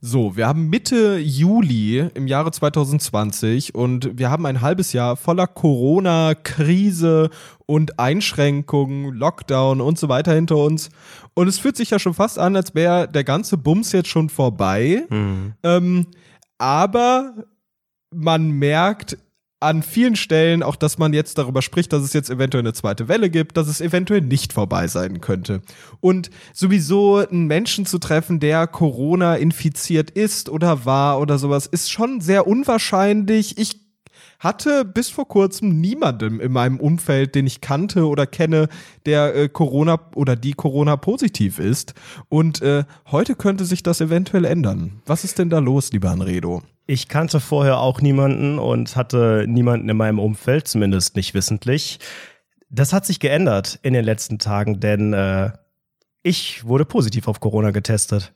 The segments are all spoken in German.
So, wir haben Mitte Juli im Jahre 2020 und wir haben ein halbes Jahr voller Corona, Krise und Einschränkungen, Lockdown und so weiter hinter uns. Und es fühlt sich ja schon fast an, als wäre der ganze Bums jetzt schon vorbei. Mhm. Ähm, aber man merkt, an vielen Stellen auch, dass man jetzt darüber spricht, dass es jetzt eventuell eine zweite Welle gibt, dass es eventuell nicht vorbei sein könnte. Und sowieso einen Menschen zu treffen, der Corona infiziert ist oder war oder sowas, ist schon sehr unwahrscheinlich. Ich hatte bis vor kurzem niemanden in meinem Umfeld, den ich kannte oder kenne, der äh, Corona oder die Corona positiv ist. Und äh, heute könnte sich das eventuell ändern. Was ist denn da los, lieber Anredo? Ich kannte vorher auch niemanden und hatte niemanden in meinem Umfeld, zumindest nicht wissentlich. Das hat sich geändert in den letzten Tagen, denn äh, ich wurde positiv auf Corona getestet.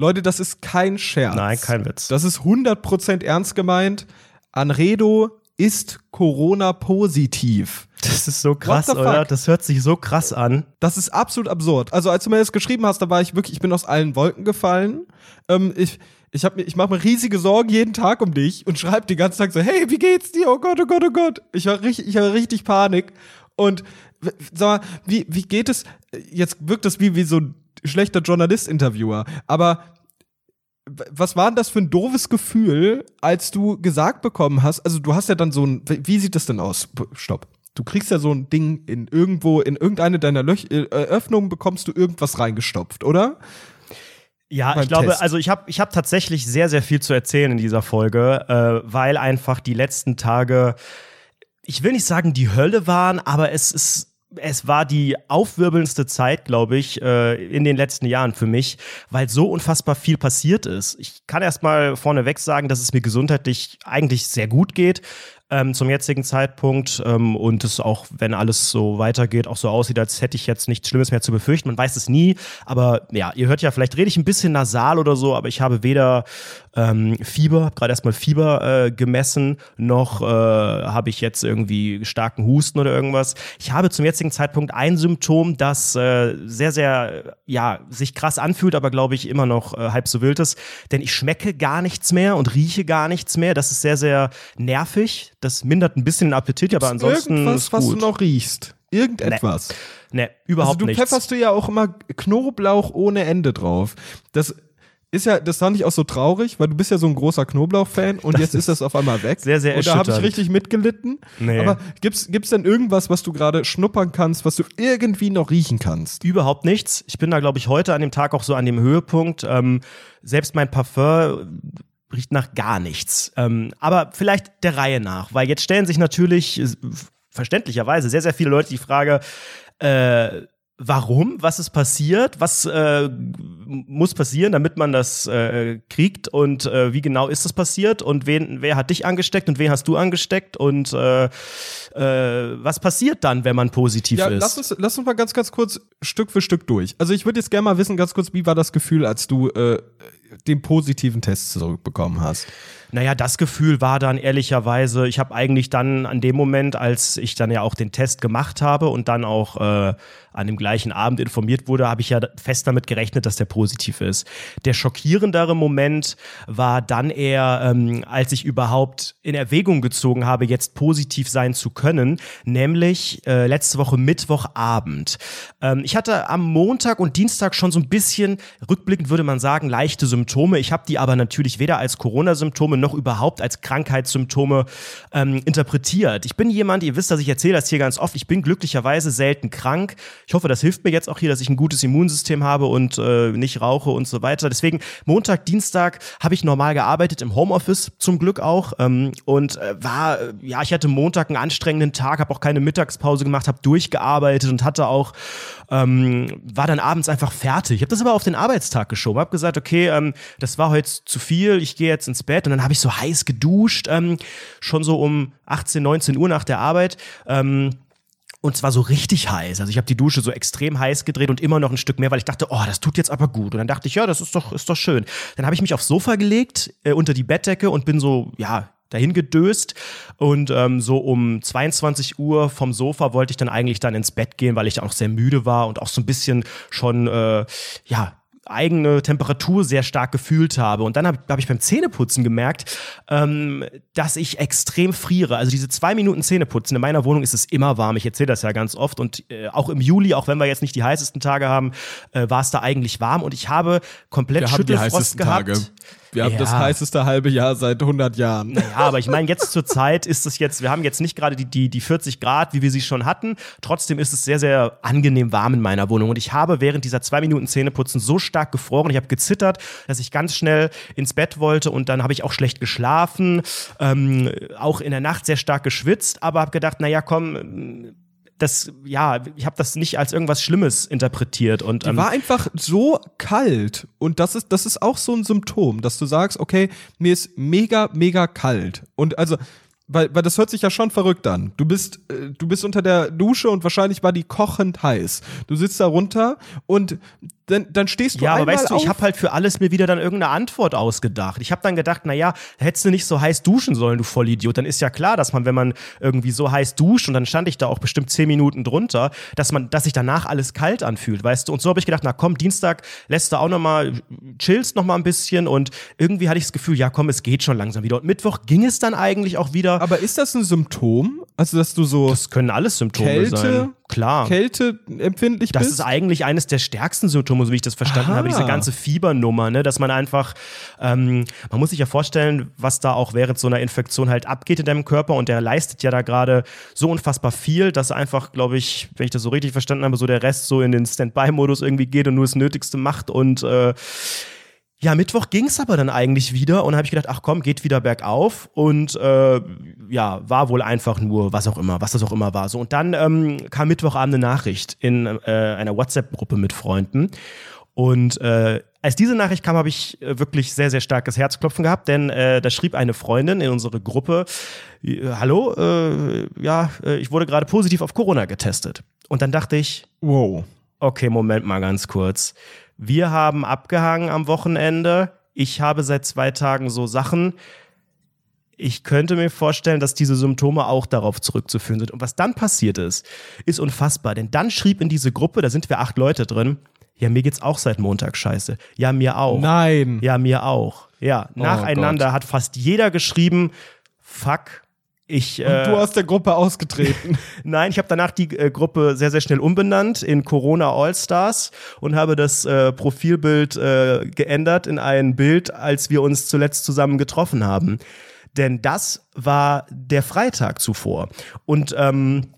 Leute, das ist kein Scherz. Nein, kein Witz. Das ist 100% ernst gemeint. Anredo ist Corona positiv. Das ist so krass, oder? Das hört sich so krass an. Das ist absolut absurd. Also als du mir das geschrieben hast, da war ich wirklich, ich bin aus allen Wolken gefallen. Ähm, ich ich, hab, ich mache mir riesige Sorgen jeden Tag um dich und schreibe den ganzen Tag so, hey, wie geht's dir? Oh Gott, oh Gott, oh Gott. Ich habe richtig, ich hab richtig Panik. Und sag mal, wie, wie geht es? Jetzt wirkt das wie, wie so ein schlechter Journalist-Interviewer. Aber was war denn das für ein doofes Gefühl, als du gesagt bekommen hast, also du hast ja dann so ein, wie sieht das denn aus? Stopp. Du kriegst ja so ein Ding in irgendwo, in irgendeine deiner Löch äh, Öffnungen bekommst du irgendwas reingestopft, oder? Ja, ich glaube, Test. also ich habe ich hab tatsächlich sehr, sehr viel zu erzählen in dieser Folge, äh, weil einfach die letzten Tage, ich will nicht sagen die Hölle waren, aber es ist es war die aufwirbelndste Zeit, glaube ich, äh, in den letzten Jahren für mich, weil so unfassbar viel passiert ist. Ich kann erst mal vorneweg sagen, dass es mir gesundheitlich eigentlich sehr gut geht ähm, zum jetzigen Zeitpunkt ähm, und es auch, wenn alles so weitergeht, auch so aussieht, als hätte ich jetzt nichts Schlimmes mehr zu befürchten. Man weiß es nie, aber ja, ihr hört ja, vielleicht rede ich ein bisschen nasal oder so, aber ich habe weder ähm, Fieber, habe gerade erstmal Fieber äh, gemessen, noch äh, habe ich jetzt irgendwie starken Husten oder irgendwas. Ich habe zum jetzigen Zeitpunkt ein Symptom, das äh, sehr, sehr, ja, sich krass anfühlt, aber glaube ich immer noch äh, halb so wild ist, denn ich schmecke gar nichts mehr und rieche gar nichts mehr. Das ist sehr, sehr nervig. Das mindert ein bisschen den Appetit, aber ansonsten irgendwas, ist gut. was du noch riechst. Irgendetwas. Nee, nee überhaupt also du nichts. Du pfefferst du ja auch immer Knoblauch ohne Ende drauf. Das ist ja, das fand ich auch so traurig, weil du bist ja so ein großer Knoblauch-Fan und das jetzt ist das auf einmal weg. Sehr, sehr Und da habe ich richtig mitgelitten. Nee. Aber gibt's, gibt's denn irgendwas, was du gerade schnuppern kannst, was du irgendwie noch riechen kannst? Überhaupt nichts. Ich bin da, glaube ich, heute an dem Tag auch so an dem Höhepunkt. Ähm, selbst mein Parfum riecht nach gar nichts. Ähm, aber vielleicht der Reihe nach, weil jetzt stellen sich natürlich verständlicherweise sehr, sehr viele Leute die Frage, äh, warum, was ist passiert, was äh, muss passieren, damit man das äh, kriegt und äh, wie genau ist das passiert und wen, wer hat dich angesteckt und wen hast du angesteckt und äh, äh, was passiert dann, wenn man positiv ja, ist? Lass uns, lass uns mal ganz, ganz kurz Stück für Stück durch. Also ich würde jetzt gerne mal wissen, ganz kurz, wie war das Gefühl, als du äh, den positiven Test zurückbekommen hast? Naja, das Gefühl war dann ehrlicherweise, ich habe eigentlich dann an dem Moment, als ich dann ja auch den Test gemacht habe und dann auch äh, an dem gleichen Abend informiert wurde, habe ich ja fest damit gerechnet, dass der positiv ist. Der schockierendere Moment war dann eher, ähm, als ich überhaupt in Erwägung gezogen habe, jetzt positiv sein zu können, nämlich äh, letzte Woche Mittwochabend. Ähm, ich hatte am Montag und Dienstag schon so ein bisschen, rückblickend würde man sagen, leichte Symptome. Ich habe die aber natürlich weder als Corona-Symptome noch überhaupt als Krankheitssymptome ähm, interpretiert. Ich bin jemand, ihr wisst, dass ich erzähle das hier ganz oft, ich bin glücklicherweise selten krank. Ich hoffe, das hilft mir jetzt auch hier, dass ich ein gutes Immunsystem habe und äh, nicht rauche und so weiter. Deswegen Montag, Dienstag habe ich normal gearbeitet, im Homeoffice zum Glück auch. Ähm, und äh, war, ja, ich hatte Montag einen anstrengenden Tag, habe auch keine Mittagspause gemacht, habe durchgearbeitet und hatte auch, ähm, war dann abends einfach fertig. Ich habe das aber auf den Arbeitstag geschoben, habe gesagt, okay, ähm, das war heute zu viel, ich gehe jetzt ins Bett und dann habe ich so heiß geduscht, ähm, schon so um 18, 19 Uhr nach der Arbeit. Ähm, und zwar so richtig heiß. Also ich habe die Dusche so extrem heiß gedreht und immer noch ein Stück mehr, weil ich dachte, oh, das tut jetzt aber gut. Und dann dachte ich, ja, das ist doch, ist doch schön. Dann habe ich mich aufs Sofa gelegt, äh, unter die Bettdecke und bin so, ja, dahin gedöst und ähm, so um 22 Uhr vom Sofa wollte ich dann eigentlich dann ins Bett gehen, weil ich dann auch sehr müde war und auch so ein bisschen schon äh, ja eigene Temperatur sehr stark gefühlt habe. Und dann habe hab ich beim Zähneputzen gemerkt, ähm, dass ich extrem friere. Also diese zwei Minuten Zähneputzen, in meiner Wohnung ist es immer warm. Ich erzähle das ja ganz oft. Und äh, auch im Juli, auch wenn wir jetzt nicht die heißesten Tage haben, äh, war es da eigentlich warm. Und ich habe komplett Wir Schüttelfrost heißesten gehabt. Tage. Wir haben Ja. das heißeste halbe Jahr seit 100 Jahren. Ja, aber ich meine, jetzt zur Zeit ist es jetzt, wir haben jetzt nicht gerade die, die, die 40 Grad, wie wir sie schon hatten. Trotzdem ist es sehr, sehr angenehm warm in meiner Wohnung. Und ich habe während dieser zwei Minuten Zähneputzen so stark gefroren, ich habe gezittert, dass ich ganz schnell ins Bett wollte und dann habe ich auch schlecht geschlafen, ähm, auch in der Nacht sehr stark geschwitzt, aber habe gedacht, naja, komm, das, ja, ich habe das nicht als irgendwas Schlimmes interpretiert. Und, Die ähm, war einfach so kalt. Und das ist, das ist auch so ein Symptom, dass du sagst, okay, mir ist mega, mega kalt. Und also, weil, weil das hört sich ja schon verrückt an. Du bist, äh, du bist unter der Dusche und wahrscheinlich war die kochend heiß. Du sitzt da runter und dann, dann stehst du Ja, aber weißt du, auf. ich habe halt für alles mir wieder dann irgendeine Antwort ausgedacht. Ich habe dann gedacht, na ja, hättest du nicht so heiß duschen sollen, du Vollidiot. Dann ist ja klar, dass man, wenn man irgendwie so heiß duscht und dann stand ich da auch bestimmt zehn Minuten drunter, dass man, dass sich danach alles kalt anfühlt, weißt du. Und so habe ich gedacht, na komm, Dienstag lässt du auch noch mal, chillst noch mal ein bisschen und irgendwie hatte ich das Gefühl, ja komm, es geht schon langsam wieder. Und Mittwoch ging es dann eigentlich auch wieder. Aber ist das ein Symptom? Also, dass du so das können alles Symptome Kälte, sein. Klar. Kälte empfindlich Das bist? ist eigentlich eines der stärksten Symptome, so wie ich das verstanden Aha. habe, diese ganze Fiebernummer, ne? dass man einfach, ähm, man muss sich ja vorstellen, was da auch während so einer Infektion halt abgeht in deinem Körper und der leistet ja da gerade so unfassbar viel, dass einfach, glaube ich, wenn ich das so richtig verstanden habe, so der Rest so in den Standby-Modus irgendwie geht und nur das Nötigste macht und äh, ja, Mittwoch ging's aber dann eigentlich wieder und habe ich gedacht, ach komm, geht wieder bergauf und äh, ja, war wohl einfach nur, was auch immer, was das auch immer war. So und dann ähm, kam Mittwochabend eine Nachricht in äh, einer WhatsApp-Gruppe mit Freunden und äh, als diese Nachricht kam, habe ich äh, wirklich sehr, sehr starkes Herzklopfen gehabt, denn äh, da schrieb eine Freundin in unsere Gruppe, äh, hallo, äh, ja, äh, ich wurde gerade positiv auf Corona getestet. Und dann dachte ich, wow. Okay, Moment mal ganz kurz. Wir haben abgehangen am Wochenende. Ich habe seit zwei Tagen so Sachen. Ich könnte mir vorstellen, dass diese Symptome auch darauf zurückzuführen sind. Und was dann passiert ist, ist unfassbar. Denn dann schrieb in diese Gruppe, da sind wir acht Leute drin, ja, mir geht's auch seit Montag scheiße. Ja, mir auch. Nein. Ja, mir auch. Ja, nacheinander hat fast jeder geschrieben, fuck, ich. Äh, Du aus der Gruppe ausgetreten. Nein, ich habe danach die äh, Gruppe sehr, sehr schnell umbenannt in Corona All-Stars und habe das äh, Profilbild äh, geändert in ein Bild, als wir uns zuletzt zusammen getroffen haben. Denn das war der Freitag zuvor. Und ähm,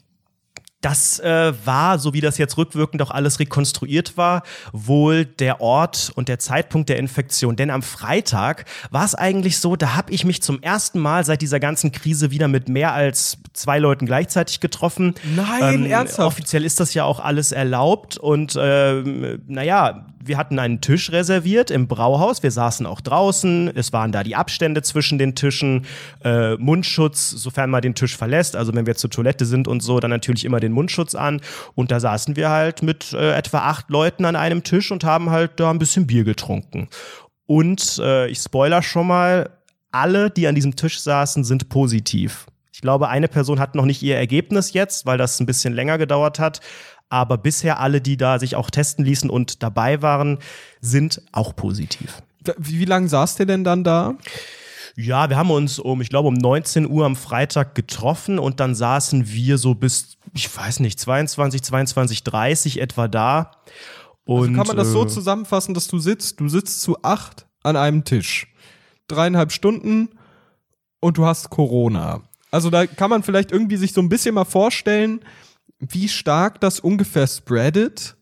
das äh, war, so wie das jetzt rückwirkend auch alles rekonstruiert war, wohl der Ort und der Zeitpunkt der Infektion. Denn am Freitag war es eigentlich so, da habe ich mich zum ersten Mal seit dieser ganzen Krise wieder mit mehr als zwei Leuten gleichzeitig getroffen. Nein, ernsthaft? Offiziell ist das ja auch alles erlaubt und ähm, naja, wir hatten einen Tisch reserviert im Brauhaus. Wir saßen auch draußen. Es waren da die Abstände zwischen den Tischen, äh, Mundschutz, sofern man den Tisch verlässt. Also wenn wir zur Toilette sind und so, dann natürlich immer den Mundschutz an. Und da saßen wir halt mit äh, etwa acht Leuten an einem Tisch und haben halt da ein bisschen Bier getrunken. Und äh, ich spoiler schon mal, alle, die an diesem Tisch saßen, sind positiv. Ich glaube, eine Person hat noch nicht ihr Ergebnis jetzt, weil das ein bisschen länger gedauert hat. Aber bisher alle, die da sich auch testen ließen und dabei waren, sind auch positiv. Wie, lange saßt ihr denn dann da? Ja, wir haben uns um, ich glaube, um 19 Uhr am Freitag getroffen und dann saßen wir so bis, ich weiß nicht, 22, 22, 30 etwa da. Und, Also Kann man das so äh, zusammenfassen, dass du sitzt, du sitzt zu acht an einem Tisch. Dreieinhalb Stunden und du hast Corona. Also da kann man vielleicht irgendwie sich so ein bisschen mal vorstellen, wie stark das ungefähr spreadet,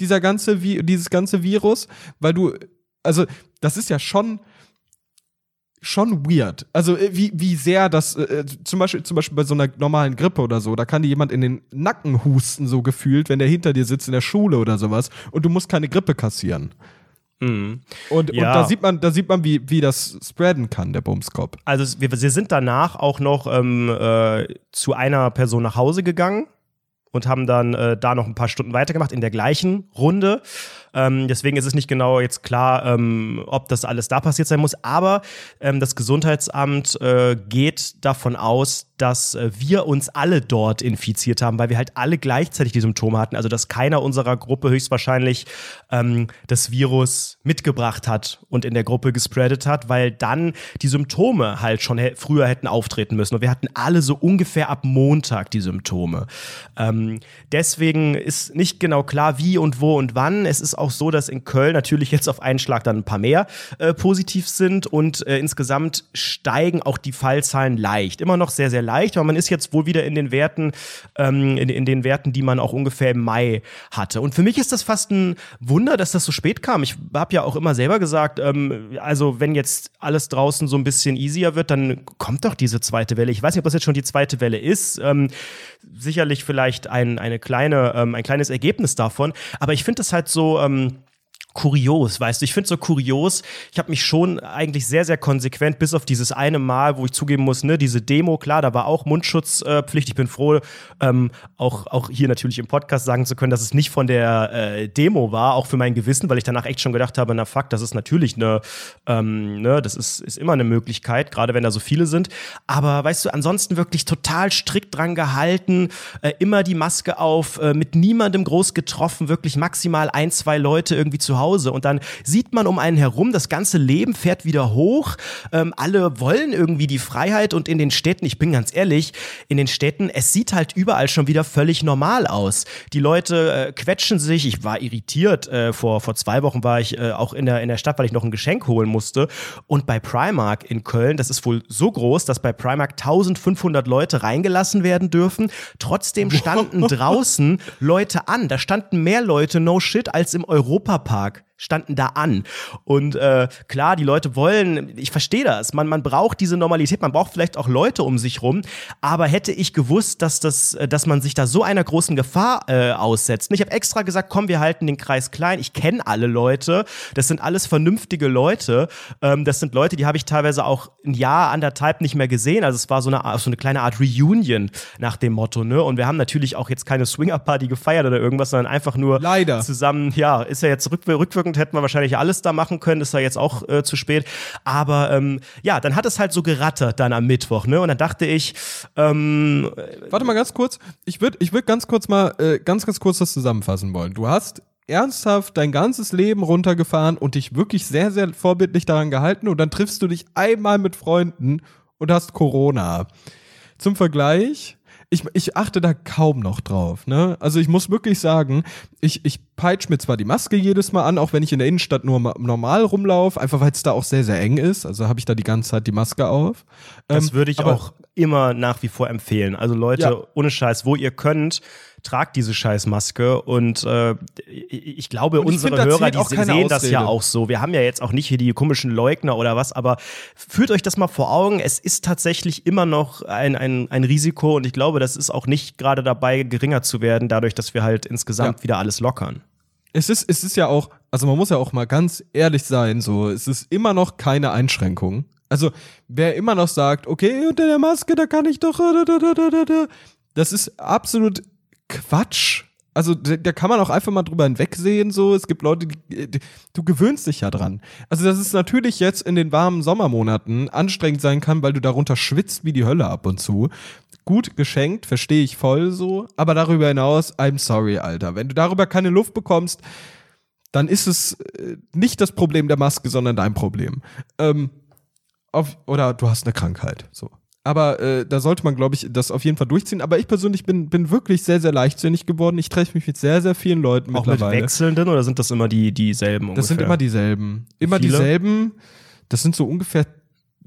dieser ganze, Vi- dieses ganze Virus, weil du, also das ist ja schon, schon weird. Also äh, wie, wie sehr das, äh, zum, Beispiel, zum Beispiel bei so einer normalen Grippe oder so, da kann dir jemand in den Nacken husten, so gefühlt, wenn der hinter dir sitzt in der Schule oder sowas und du musst keine Grippe kassieren. Mhm. Und, Ja. und da sieht man, da sieht man, wie, wie das spreaden kann, der Bumskop. Also wir, wir sind danach auch noch ähm, äh, zu einer Person nach Hause gegangen. Und haben dann äh, da noch ein paar Stunden weitergemacht in der gleichen Runde. Ähm, deswegen ist es nicht genau jetzt klar, ähm, ob das alles da passiert sein muss. Aber ähm, das Gesundheitsamt äh, geht davon aus, dass äh, wir uns alle dort infiziert haben, weil wir halt alle gleichzeitig die Symptome hatten. Also dass keiner unserer Gruppe höchstwahrscheinlich ähm, das Virus mitgebracht hat und in der Gruppe gespreadet hat, weil dann die Symptome halt schon früher hätten auftreten müssen. Und wir hatten alle so ungefähr ab Montag die Symptome. Ähm, deswegen ist nicht genau klar, wie und wo und wann. Es ist auch so, dass in Köln natürlich jetzt auf einen Schlag dann ein paar mehr äh, positiv sind und äh, insgesamt steigen auch die Fallzahlen leicht. Immer noch sehr, sehr leicht, aber man ist jetzt wohl wieder in den Werten, ähm, in, in, den Werten, die man auch ungefähr im Mai hatte. Und für mich ist das fast ein Wunder, dass das so spät kam. Ich habe ja auch immer selber gesagt, ähm, also wenn jetzt alles draußen so ein bisschen easier wird, dann kommt doch diese zweite Welle. Ich weiß nicht, ob das jetzt schon die zweite Welle ist. Ähm, sicherlich vielleicht ein, eine kleine, ähm, ein kleines Ergebnis davon. Aber ich finde es halt so, ähm, kurios, weißt du. Ich finde so kurios. Ich habe mich schon eigentlich sehr, sehr konsequent, bis auf dieses eine Mal, wo ich zugeben muss, ne, diese Demo, klar, da war auch Mundschutzpflicht. Äh, ich bin froh, ähm, auch, auch hier natürlich im Podcast sagen zu können, dass es nicht von der äh, Demo war, auch für mein Gewissen, weil ich danach echt schon gedacht habe, na fuck, das ist natürlich eine, ähm, ne, das ist, ist immer eine Möglichkeit, gerade wenn da so viele sind. Aber weißt du, ansonsten wirklich total strikt dran gehalten, äh, immer die Maske auf, äh, mit niemandem groß getroffen, wirklich maximal ein, zwei Leute irgendwie zu Hause Hause und dann sieht man um einen herum, das ganze Leben fährt wieder hoch. Ähm, alle wollen irgendwie die Freiheit und in den Städten, ich bin ganz ehrlich, in den Städten, es sieht halt überall schon wieder völlig normal aus. Die Leute äh, quetschen sich. Ich war irritiert. Äh, vor, vor zwei Wochen war ich äh, auch in der, in der Stadt, weil ich noch ein Geschenk holen musste. Und bei Primark in Köln, das ist wohl so groß, dass bei Primark 1500 Leute reingelassen werden dürfen. Trotzdem standen draußen Leute an. Da standen mehr Leute, no shit, als im Europapark standen da an. Und äh, klar, die Leute wollen, ich verstehe das, man, man braucht diese Normalität, man braucht vielleicht auch Leute um sich rum, aber hätte ich gewusst, dass, das, äh, dass man sich da so einer großen Gefahr äh, aussetzt. Ich habe extra gesagt, komm, wir halten den Kreis klein, ich kenne alle Leute, das sind alles vernünftige Leute, ähm, das sind Leute, die habe ich teilweise auch ein Jahr, anderthalb nicht mehr gesehen, also es war so eine, so eine kleine Art Reunion nach dem Motto, ne? Und wir haben natürlich auch jetzt keine Swinger-Party gefeiert oder irgendwas, sondern einfach nur Leider. zusammen, ja, ist ja jetzt rückwirkend rückwirkend hätten wir wahrscheinlich alles da machen können, ist ja jetzt auch äh, zu spät. Aber ähm, ja, dann hat es halt so gerattert dann am Mittwoch, ne? Und dann dachte ich, ähm, Warte mal ganz kurz. Ich würde ich würd ganz kurz mal äh, ganz, ganz kurz das zusammenfassen wollen. Du hast ernsthaft dein ganzes Leben runtergefahren und dich wirklich sehr, sehr vorbildlich daran gehalten und dann triffst du dich einmal mit Freunden und hast Corona. Zum Vergleich, ich, ich achte da kaum noch drauf. Ne? Also ich muss wirklich sagen, ich, ich peitsch mir zwar die Maske jedes Mal an, auch wenn ich in der Innenstadt nur normal rumlaufe, einfach weil es da auch sehr, sehr eng ist. Also habe ich da die ganze Zeit die Maske auf. Das ähm, würde ich auch immer nach wie vor empfehlen. Also Leute, ja. ohne Scheiß, wo ihr könnt, tragt diese Scheißmaske und äh, ich glaube, und ich unsere find, Hörer, die sehen Ausrede. das ja auch so. Wir haben ja jetzt auch nicht hier die komischen Leugner oder was, aber führt euch das mal vor Augen. Es ist tatsächlich immer noch ein, ein, ein Risiko und ich glaube, das ist auch nicht gerade dabei, geringer zu werden, dadurch, dass wir halt insgesamt ja. wieder alles lockern. Es ist, es ist ja auch, also man muss ja auch mal ganz ehrlich sein, so, es ist immer noch keine Einschränkung. Also, wer immer noch sagt, okay, unter der Maske, da kann ich doch, das ist absolut Quatsch. Also da kann man auch einfach mal drüber hinwegsehen, so. Es gibt Leute, die, die, du gewöhnst dich ja dran. Also, dass es natürlich jetzt in den warmen Sommermonaten anstrengend sein kann, weil du darunter schwitzt wie die Hölle ab und zu. Gut geschenkt, verstehe ich voll so. Aber darüber hinaus, I'm sorry, Alter. Wenn du darüber keine Luft bekommst, dann ist es äh, nicht das Problem der Maske, sondern dein Problem. Ähm, auf, oder du hast eine Krankheit. So. Aber äh, da sollte man, glaube ich, das auf jeden Fall durchziehen. Aber ich persönlich bin, bin wirklich sehr, sehr leichtsinnig geworden. Ich treffe mich mit sehr, sehr vielen Leuten Auch mittlerweile. mit wechselnden oder sind das immer die dieselben ungefähr? Das sind immer dieselben. Immer Viele? dieselben. Das sind so ungefähr,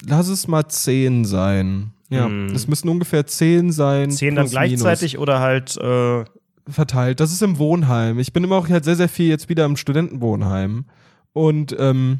lass es mal zehn sein. Ja, hm. das müssen ungefähr zehn sein. Zehn dann gleichzeitig minus. oder halt äh verteilt. Das ist im Wohnheim. Ich bin immer auch halt sehr, sehr viel jetzt wieder im Studentenwohnheim und ähm,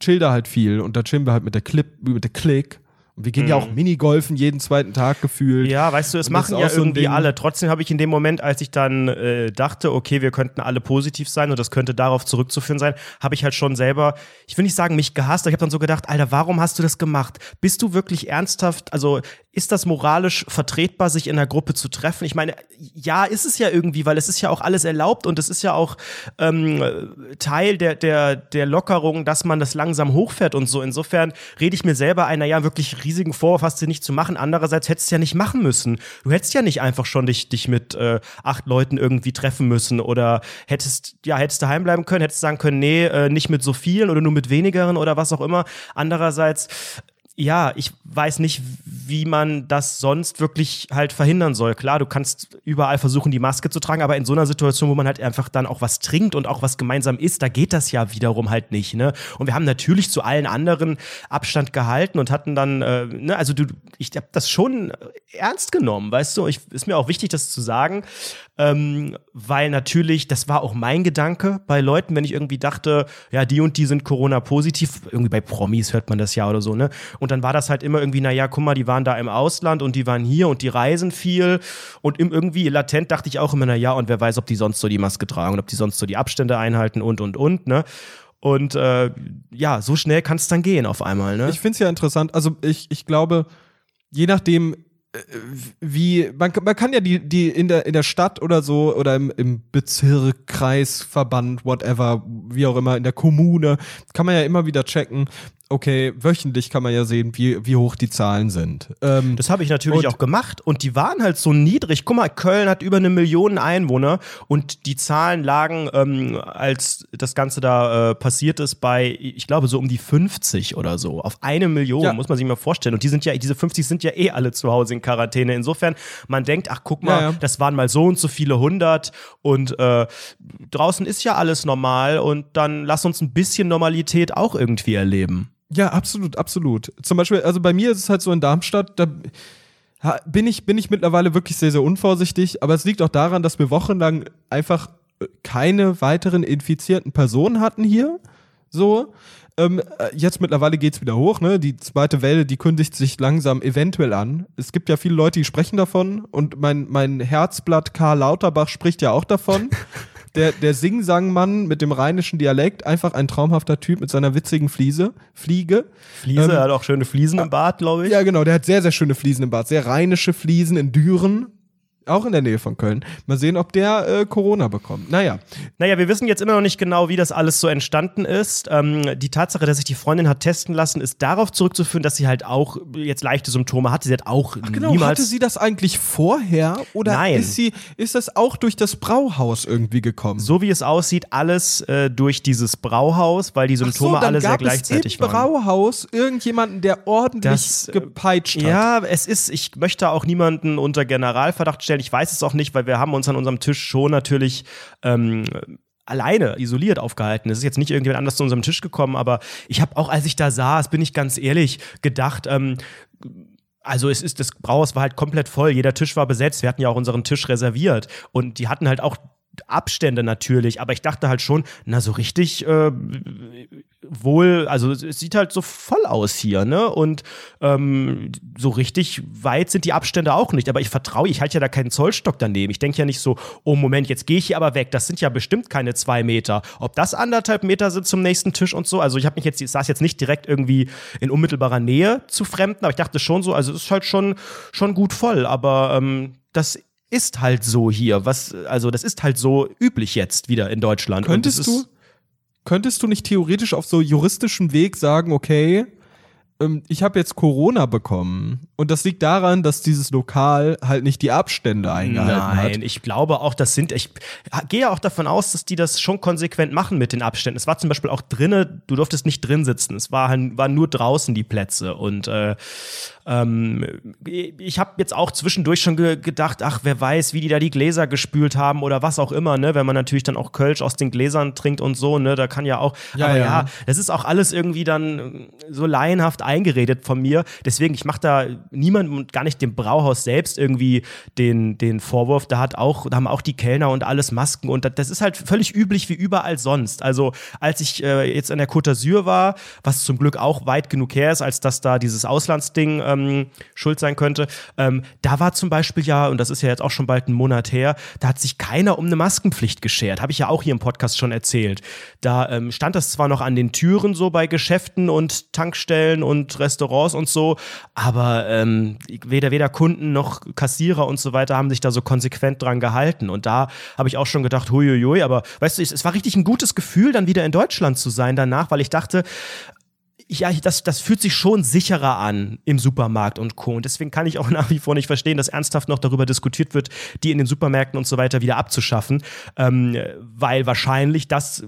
chill da halt viel und da chillen wir halt mit der Clip, mit der Click Und wir gehen ja auch Minigolfen jeden zweiten Tag gefühlt. Ja, weißt du, es machen ja so irgendwie alle. Trotzdem habe ich in dem Moment, als ich dann äh, dachte, okay, wir könnten alle positiv sein und das könnte darauf zurückzuführen sein, habe ich halt schon selber, ich will nicht sagen, mich gehasst, aber ich habe dann so gedacht, Alter, warum hast du das gemacht? Bist du wirklich ernsthaft, also ist das moralisch vertretbar, sich in einer Gruppe zu treffen? Ich meine, ja, ist es ja irgendwie, weil es ist ja auch alles erlaubt und es ist ja auch ähm, Teil der, der, der Lockerung, dass man das langsam hochfährt und so. Insofern rede ich mir selber einer, ja, wirklich riesigen Vorwurf hast du nicht zu machen. Andererseits hättest du ja nicht machen müssen. Du hättest ja nicht einfach schon dich, dich mit äh, acht Leuten irgendwie treffen müssen oder hättest, ja, hättest du heimbleiben können, hättest sagen können, nee, äh, nicht mit so vielen oder nur mit wenigeren oder was auch immer. Andererseits, ja, ich weiß nicht, wie man das sonst wirklich halt verhindern soll. Klar, du kannst überall versuchen, die Maske zu tragen, aber in so einer Situation, wo man halt einfach dann auch was trinkt und auch was gemeinsam isst, da geht das ja wiederum halt nicht, ne? Und wir haben natürlich zu allen anderen Abstand gehalten und hatten dann, äh, ne, also du, ich habe das schon ernst genommen, weißt du? Ich, ist mir auch wichtig, das zu sagen, ähm, weil natürlich, das war auch mein Gedanke bei Leuten, wenn ich irgendwie dachte, ja, die und die sind Corona-positiv, irgendwie bei Promis hört man das ja oder so, ne? Und dann war das halt immer irgendwie, naja, guck mal, die waren da im Ausland und die waren hier und die reisen viel. Und im, irgendwie latent dachte ich auch immer, naja, und wer weiß, ob die sonst so die Maske tragen und ob die sonst so die Abstände einhalten und, und, und, ne? Und äh, ja, so schnell kann es dann gehen auf einmal, ne? Ich finde es ja interessant. Also ich, ich glaube, je nachdem, wie, man, man kann ja die, die in der, in der Stadt oder so oder im, im Bezirk, Kreis, Verband, whatever, wie auch immer, in der Kommune, kann man ja immer wieder checken, okay, wöchentlich kann man ja sehen, wie, wie hoch die Zahlen sind. Ähm, Das habe ich natürlich auch gemacht und die waren halt so niedrig. Guck mal, Köln hat über eine Million Einwohner und die Zahlen lagen, ähm, als das Ganze da äh, passiert ist, bei, ich glaube, so um die 50 oder so. Auf eine Million, Ja. muss man sich mal vorstellen. Und die sind ja, diese 50 sind ja eh alle zu Hause in Quarantäne. Insofern, man denkt, ach guck mal, Ja, ja. das waren mal so und so viele hundert und äh, draußen ist ja alles normal und dann lass uns ein bisschen Normalität auch irgendwie erleben. Ja, absolut, absolut. Zum Beispiel, also bei mir ist es halt so in Darmstadt, da bin ich, bin ich mittlerweile wirklich sehr, sehr unvorsichtig, aber es liegt auch daran, dass wir wochenlang einfach äh, keine weiteren infizierten Personen hatten hier. So. Ähm, äh, jetzt mittlerweile geht's wieder hoch, ne? Die zweite Welle, die kündigt sich langsam eventuell an. Es gibt ja viele Leute, die sprechen davon und mein, mein Herzblatt Karl Lauterbach spricht ja auch davon. Der, der Sing-Sang-Mann mit dem rheinischen Dialekt, einfach ein traumhafter Typ mit seiner witzigen Fliese, Fliege. Fliese, Ähm, er hat auch schöne Fliesen im Bart, glaube ich. Ja, genau, der hat sehr, sehr schöne Fliesen im Bad. Sehr rheinische Fliesen in Düren. Auch in der Nähe von Köln. Mal sehen, ob der äh, Corona bekommt. Naja. Naja, wir wissen jetzt immer noch nicht genau, wie das alles so entstanden ist. Ähm, die Tatsache, dass sich die Freundin hat testen lassen, ist darauf zurückzuführen, dass sie halt auch jetzt leichte Symptome hatte. Sie hat auch Genau, niemals. hatte sie das eigentlich vorher oder Nein. ist sie ist das auch durch das Brauhaus irgendwie gekommen? so wie es aussieht, alles äh, durch dieses Brauhaus, weil die Ach so, Symptome dann alle sehr gleichzeitig waren. Brauhaus irgendjemanden, der ordentlich Das, äh, gepeitscht hat. Ja, es ist, ich möchte auch niemanden unter Generalverdacht stellen. Ich weiß es auch nicht, weil wir haben uns an unserem Tisch schon natürlich ähm, alleine isoliert aufgehalten. Es ist jetzt nicht irgendjemand anders zu unserem Tisch gekommen, aber ich habe auch, als ich da saß, bin ich ganz ehrlich, gedacht, ähm, also es ist, das Brauhaus war halt komplett voll, jeder Tisch war besetzt, wir hatten ja auch unseren Tisch reserviert. Und die hatten halt auch Abstände natürlich, aber ich dachte halt schon, na so richtig äh, wohl, also es sieht halt so voll aus hier, ne? Und ähm, so richtig weit sind die Abstände auch nicht. Aber ich vertraue, ich halte ja da keinen Zollstock daneben. Ich denke ja nicht so, oh Moment, jetzt gehe ich hier aber weg. Das sind ja bestimmt keine zwei Meter. Ob das anderthalb Meter sind zum nächsten Tisch und so. Also ich habe mich jetzt, ich saß jetzt nicht direkt irgendwie in unmittelbarer Nähe zu Fremden, aber ich dachte schon so, also es ist halt schon, schon gut voll. Aber ähm, das ist halt so hier. Was, also das ist halt so üblich jetzt wieder in Deutschland. Könntest du, könntest du nicht theoretisch auf so juristischem Weg sagen, okay, ich habe jetzt Corona bekommen und das liegt daran, dass dieses Lokal halt nicht die Abstände eingehalten Nein, hat. ich glaube auch, das sind, ich gehe auch davon aus, dass die das schon konsequent machen mit den Abständen. Es war zum Beispiel auch drinnen, du durftest nicht drin sitzen, es war, halt- waren nur draußen die Plätze und äh, ähm, ich habe jetzt auch zwischendurch schon ge gedacht, ach, wer weiß, wie die da die Gläser gespült haben oder was auch immer, ne, wenn man natürlich dann auch Kölsch aus den Gläsern trinkt und so, ne, da kann ja auch, Ja, aber ja. ja, das ist auch alles irgendwie dann so laienhaft eingeredet von mir. Deswegen, ich mache da niemandem und gar nicht dem Brauhaus selbst irgendwie den, den Vorwurf. Da hat auch, da haben auch die Kellner und alles Masken und das ist halt völlig üblich wie überall sonst. Also als ich äh, jetzt an der Côte d'Azur war, was zum Glück auch weit genug her ist, als dass da dieses Auslandsding ähm, schuld sein könnte, ähm, da war zum Beispiel ja, und das ist ja jetzt auch schon bald ein Monat her, da hat sich keiner um eine Maskenpflicht geschert. Habe ich ja auch hier im Podcast schon erzählt. Da ähm, stand das zwar noch an den Türen so bei Geschäften und Tankstellen und Restaurants und so, aber ähm, weder, weder Kunden noch Kassierer und so weiter haben sich da so konsequent dran gehalten. Und da habe ich auch schon gedacht, huiuiui, aber weißt du, es war richtig ein gutes Gefühl, dann wieder in Deutschland zu sein danach, weil ich dachte, ja, das, das fühlt sich schon sicherer an im Supermarkt und Co. Und deswegen kann ich auch nach wie vor nicht verstehen, dass ernsthaft noch darüber diskutiert wird, die in den Supermärkten und so weiter wieder abzuschaffen, ähm, weil wahrscheinlich das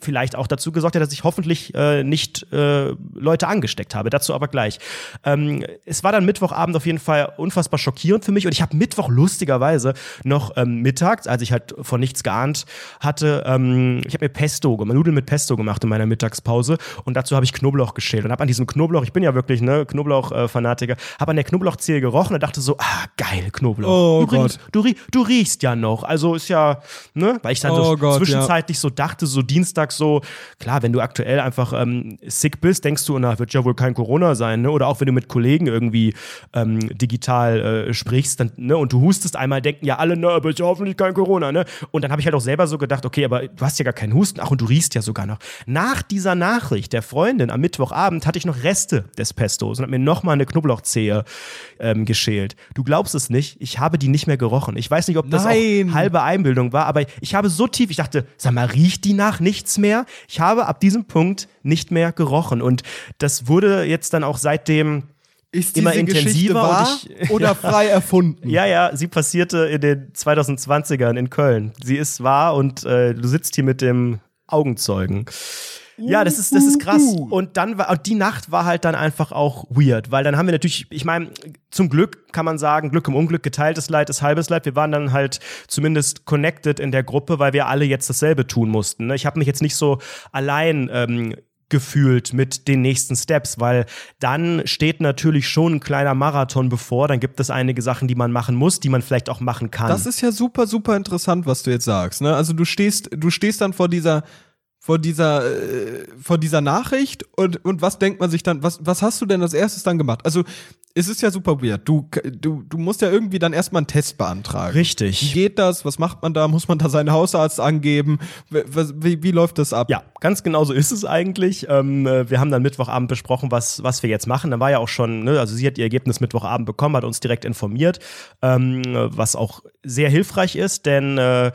vielleicht auch dazu gesorgt hat, dass ich hoffentlich äh, nicht äh, Leute angesteckt habe. Dazu aber gleich. Ähm, es war dann Mittwochabend auf jeden Fall unfassbar schockierend für mich und ich habe Mittwoch lustigerweise noch ähm, mittags, als ich halt von nichts geahnt hatte, ähm, ich habe mir Pesto, Nudeln mit Pesto gemacht in meiner Mittagspause und dazu habe ich Knoblauch Knoblauch geschält und habe an diesem Knoblauch, ich bin ja wirklich ne Knoblauch-Fanatiker, habe an der Knoblauchzehe gerochen und dachte so, ah geil Knoblauch. Oh Übrigens, Gott. Du, du riechst ja noch, also ist ja ne, weil ich dann oh so Gott, zwischenzeitlich ja. so dachte, so Dienstag so klar, wenn du aktuell einfach ähm, sick bist, denkst du, na wird ja wohl kein Corona sein, ne? Oder auch wenn du mit Kollegen irgendwie ähm, digital äh, sprichst, dann ne und du hustest einmal, denken ja alle, na, wird ja hoffentlich kein Corona, ne? Und dann habe ich halt auch selber so gedacht, okay, aber du hast ja gar keinen Husten, ach und du riechst ja sogar noch. Nach dieser Nachricht der Freundin am Mittwoch Mittwochabend hatte ich noch Reste des Pestos und habe mir nochmal eine Knoblauchzehe ähm, geschält. Du glaubst es nicht, ich habe die nicht mehr gerochen. Ich weiß nicht, ob das Nein. auch halbe Einbildung war, aber ich habe so tief, ich dachte, sag mal, riecht die nach nichts mehr? Ich habe ab diesem Punkt nicht mehr gerochen und das wurde jetzt dann auch seitdem ist immer intensiver wahr ich, oder frei erfunden? Ja, ja, sie passierte in den 2020ern in Köln. Sie ist wahr und äh, du sitzt hier mit dem Augenzeugen. Ja, das ist, das ist krass. Und dann war, und die Nacht war halt dann einfach auch weird, weil dann haben wir natürlich, ich meine, zum Glück kann man sagen, Glück im Unglück, geteiltes Leid ist halbes Leid. Wir waren dann halt zumindest connected in der Gruppe, weil wir alle jetzt dasselbe tun mussten. Ne? Ich habe mich jetzt nicht so allein ähm, gefühlt mit den nächsten Steps, weil dann steht natürlich schon ein kleiner Marathon bevor. Dann gibt es einige Sachen, die man machen muss, die man vielleicht auch machen kann. Das ist ja super, super interessant, was du jetzt sagst. Ne? Also du stehst, du stehst dann vor dieser vor dieser, äh, vor dieser Nachricht und, und was denkt man sich dann, was, was hast du denn als erstes dann gemacht? Also, es ist ja super weird. Du, du, du musst ja irgendwie dann erstmal einen Test beantragen. Richtig. Wie geht das? Was macht man da? Muss man da seinen Hausarzt angeben? Wie, wie läuft das ab? Ja, ganz genau so ist es eigentlich. Ähm, äh, wir haben dann Mittwochabend besprochen, was, was wir jetzt machen. Da war ja auch schon, ne, also sie hat ihr Ergebnis Mittwochabend bekommen, hat uns direkt informiert, ähm, was auch sehr hilfreich ist, denn äh,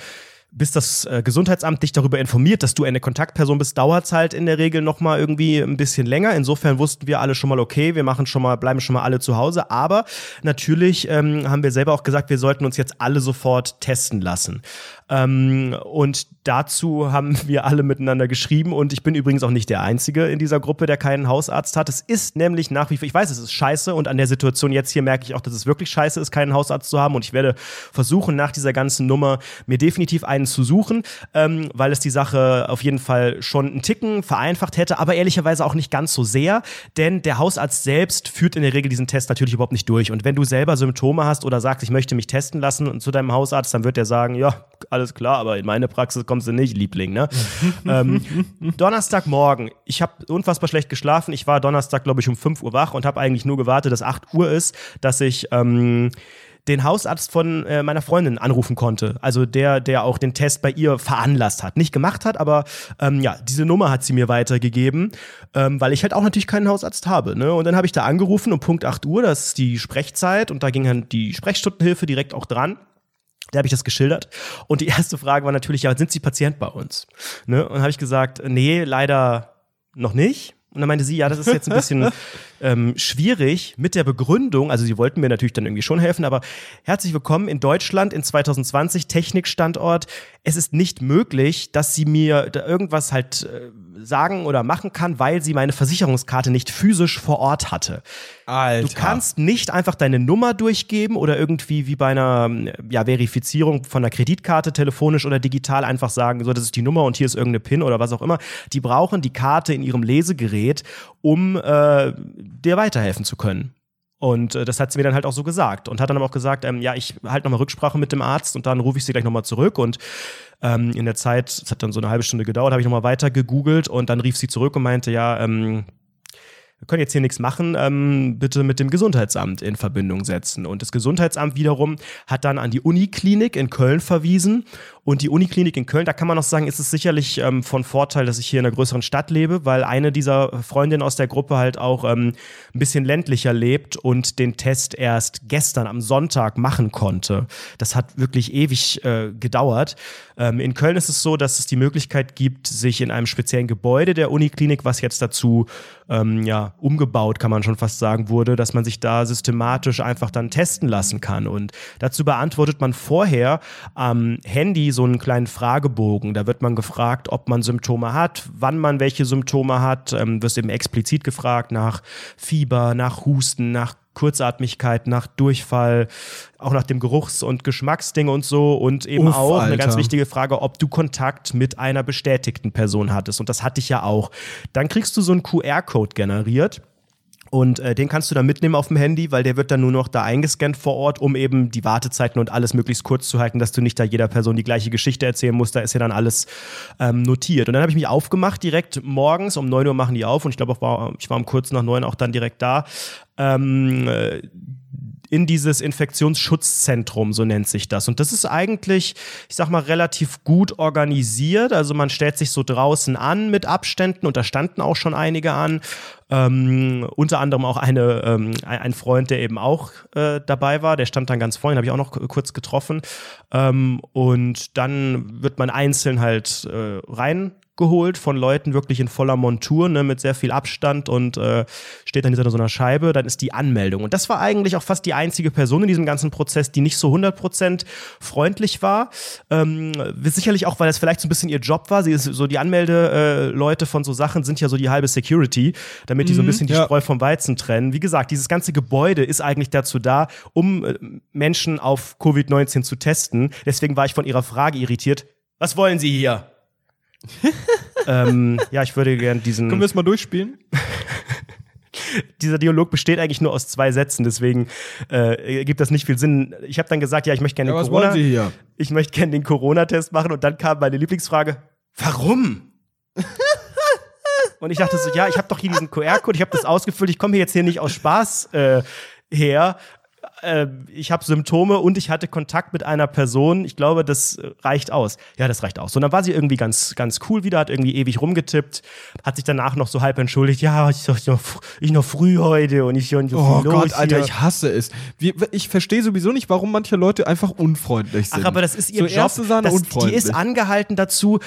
bis das äh, Gesundheitsamt dich darüber informiert, dass du eine Kontaktperson bist, dauert es halt in der Regel noch mal irgendwie ein bisschen länger. Insofern wussten wir alle schon mal, okay, wir machen schon mal, bleiben schon mal alle zu Hause. Aber natürlich ähm, haben wir selber auch gesagt, wir sollten uns jetzt alle sofort testen lassen. Ähm, und dazu haben wir alle miteinander geschrieben. Und ich bin übrigens auch nicht der Einzige in dieser Gruppe, der keinen Hausarzt hat. Es ist nämlich nach wie vor, ich weiß, es ist scheiße. Und an der Situation jetzt hier merke ich auch, dass es wirklich scheiße ist, keinen Hausarzt zu haben. Und ich werde versuchen, nach dieser ganzen Nummer mir definitiv einen zu suchen, ähm, weil es die Sache auf jeden Fall schon einen Ticken vereinfacht hätte, aber ehrlicherweise auch nicht ganz so sehr, denn der Hausarzt selbst führt in der Regel diesen Test natürlich überhaupt nicht durch. Und wenn du selber Symptome hast oder sagst, ich möchte mich testen lassen zu deinem Hausarzt, dann wird der sagen, ja, alles klar, aber in meine Praxis kommst du nicht, Liebling. Ne? ähm, Donnerstagmorgen, ich habe unfassbar schlecht geschlafen. Ich war Donnerstag, glaube ich, um 5 Uhr wach und habe eigentlich nur gewartet, dass 8 Uhr ist, dass ich ähm, den Hausarzt von äh, meiner Freundin anrufen konnte. Also der, der auch den Test bei ihr veranlasst hat. Nicht gemacht hat, aber ähm, ja, diese Nummer hat sie mir weitergegeben, ähm, weil ich halt auch natürlich keinen Hausarzt habe. Ne? Und dann habe ich da angerufen um Punkt 8 Uhr, das ist die Sprechzeit und da ging dann die Sprechstundenhilfe direkt auch dran. Da habe ich das geschildert. Und die erste Frage war natürlich, ja, sind Sie Patient bei uns? Ne? Und habe ich gesagt, nee, leider noch nicht. Und dann meinte sie, ja, das ist jetzt ein bisschen ähm, schwierig mit der Begründung, also sie wollten mir natürlich dann irgendwie schon helfen, aber herzlich willkommen in Deutschland in 2020, Technikstandort. Es ist nicht möglich, dass sie mir da irgendwas halt äh, sagen oder machen kann, weil sie meine Versicherungskarte nicht physisch vor Ort hatte. Alter. Du kannst nicht einfach deine Nummer durchgeben oder irgendwie wie bei einer ja, Verifizierung von einer Kreditkarte telefonisch oder digital einfach sagen, so, das ist die Nummer und hier ist irgendeine PIN oder was auch immer. Die brauchen die Karte in ihrem Lesegerät, um äh, dir weiterhelfen zu können. Und äh, das hat sie mir dann halt auch so gesagt und hat dann aber auch gesagt, ähm, ja, ich halte nochmal Rücksprache mit dem Arzt und dann rufe ich sie gleich nochmal zurück. Und ähm, in der Zeit, es hat dann so eine halbe Stunde gedauert, habe ich nochmal weiter gegoogelt und dann rief sie zurück und meinte, ja, ähm, wir können jetzt hier nichts machen, ähm, bitte mit dem Gesundheitsamt in Verbindung setzen. Und das Gesundheitsamt wiederum hat dann an die Uniklinik in Köln verwiesen. Und die Uniklinik in Köln, da kann man noch sagen, ist es sicherlich ähm, von Vorteil, dass ich hier in einer größeren Stadt lebe, weil eine dieser Freundinnen aus der Gruppe halt auch ähm, ein bisschen ländlicher lebt und den Test erst gestern am Sonntag machen konnte. Das hat wirklich ewig äh, gedauert. Ähm, in Köln ist es so, dass es die Möglichkeit gibt, sich in einem speziellen Gebäude der Uniklinik, was jetzt dazu ähm, ja, umgebaut, kann man schon fast sagen, wurde, dass man sich da systematisch einfach dann testen lassen kann. Und dazu beantwortet man vorher am Handy so einen kleinen Fragebogen. Da wird man gefragt, ob man Symptome hat, wann man welche Symptome hat. Ähm, wirst eben explizit gefragt nach Fieber, nach Husten, nach Kurzatmigkeit, nach Durchfall, auch nach dem Geruchs- und Geschmacksding und so. Und eben Uff, auch Alter. eine ganz wichtige Frage, ob du Kontakt mit einer bestätigten Person hattest. Und das hatte ich ja auch. Dann kriegst du so einen QR-Code generiert. Und äh, den kannst du dann mitnehmen auf dem Handy, weil der wird dann nur noch da eingescannt vor Ort, um eben die Wartezeiten und alles möglichst kurz zu halten, dass du nicht da jeder Person die gleiche Geschichte erzählen musst. Da ist ja dann alles ähm, notiert. Und dann habe ich mich aufgemacht, direkt morgens, um 9 Uhr machen die auf und ich glaube, ich war, um kurz nach 9 auch dann direkt da. Ähm, äh, in dieses Infektionsschutzzentrum, so nennt sich das. Und das ist eigentlich, ich sag mal, relativ gut organisiert. Also man stellt sich so draußen an mit Abständen und da standen auch schon einige an. Ähm, unter anderem auch eine, ähm, ein Freund, der eben auch äh, dabei war, der stand dann ganz vorne, habe ich auch noch kurz getroffen. Ähm, und dann wird man einzeln halt äh, rein geholt von Leuten wirklich in voller Montur, ne, mit sehr viel Abstand und äh, steht dann hinter so einer Scheibe, dann ist die Anmeldung. Und das war eigentlich auch fast die einzige Person in diesem ganzen Prozess, die nicht so 100% freundlich war. Ähm, sicherlich auch, weil das vielleicht so ein bisschen ihr Job war. Sie ist so die Anmeldeleute äh, von so Sachen sind ja so die halbe Security, damit die so ein mhm, bisschen die ja. Spreu vom Weizen trennen. Wie gesagt, dieses ganze Gebäude ist eigentlich dazu da, um äh, Menschen auf Covid-19 zu testen. Deswegen war ich von ihrer Frage irritiert. Was wollen Sie hier? Ähm, ja, ich würde gerne diesen. Können wir es mal durchspielen? dieser Dialog besteht eigentlich nur aus zwei Sätzen, deswegen äh, gibt das nicht viel Sinn. Ich habe dann gesagt, ja, ich möchte gerne ja, den Corona, ich möchte gerne den Corona-Test machen und dann kam meine Lieblingsfrage: Warum? und ich dachte so, ja, ich habe doch hier diesen QR-Code, ich habe das ausgefüllt, ich komme hier jetzt hier nicht aus Spaß äh, her äh, ich habe Symptome und ich hatte Kontakt mit einer Person. Ich glaube, das reicht aus. Ja, das reicht aus. Und dann war sie irgendwie ganz, ganz cool wieder, hat irgendwie ewig rumgetippt, hat sich danach noch so halb entschuldigt. Ja, ich, ich, noch, ich noch früh heute und ich so Oh Gott, Alter, hier. ich hasse es. Ich verstehe sowieso nicht, warum manche Leute einfach unfreundlich sind. Ach, aber das ist ihr so Job. Das, unfreundlich. Die ist angehalten dazu,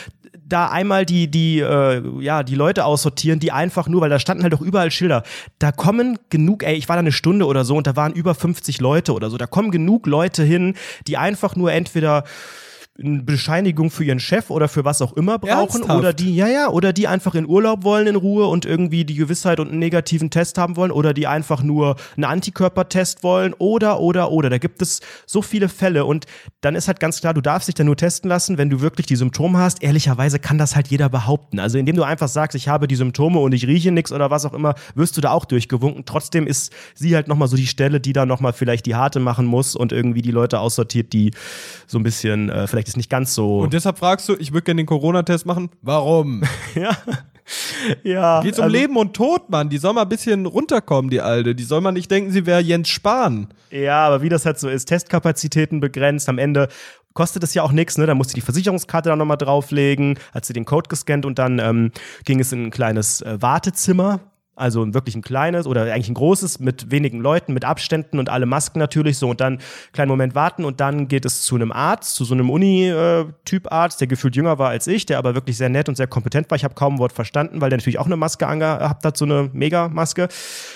da einmal die, die, äh, ja, die Leute aussortieren, die einfach nur, weil da standen halt auch überall Schilder. Da kommen genug, ey, ich war da eine Stunde oder so und da waren über 50 Leute oder so. Da kommen genug Leute hin, die einfach nur entweder eine Bescheinigung für ihren Chef oder für was auch immer brauchen Ernsthaft? oder die ja ja oder die einfach in Urlaub wollen in Ruhe und irgendwie die Gewissheit und einen negativen Test haben wollen oder die einfach nur einen Antikörpertest wollen oder oder oder da gibt es so viele Fälle und dann ist halt ganz klar, du darfst dich dann nur testen lassen, wenn du wirklich die Symptome hast. Ehrlicherweise kann das halt jeder behaupten. Also indem du einfach sagst, ich habe die Symptome und ich rieche nichts oder was auch immer, wirst du da auch durchgewunken. Trotzdem ist sie halt nochmal so die Stelle, die da nochmal vielleicht die harte machen muss und irgendwie die Leute aussortiert, die so ein bisschen äh, vielleicht vielleicht ist nicht ganz so. Und deshalb fragst du, ich würde gerne den Corona-Test machen. Warum? ja. Ja. Geht's um also, Leben und Tod, Mann. Die soll mal ein bisschen runterkommen, die Alte. Die soll mal nicht denken, sie wäre Jens Spahn. Ja, aber wie das halt so ist, Testkapazitäten begrenzt. Am Ende kostet es ja auch nichts, ne? Da musste die Versicherungskarte dann nochmal drauflegen, hat sie den Code gescannt und dann ähm, ging es in ein kleines äh, Wartezimmer, also wirklich ein kleines oder eigentlich ein großes mit wenigen Leuten, mit Abständen und alle Masken natürlich so und dann kleinen Moment warten und dann geht es zu einem Arzt, zu so einem Uni-Typ Arzt, der gefühlt jünger war als ich, der aber wirklich sehr nett und sehr kompetent war. Ich habe kaum ein Wort verstanden, weil der natürlich auch eine Maske angehabt hat, so eine Mega-Maske.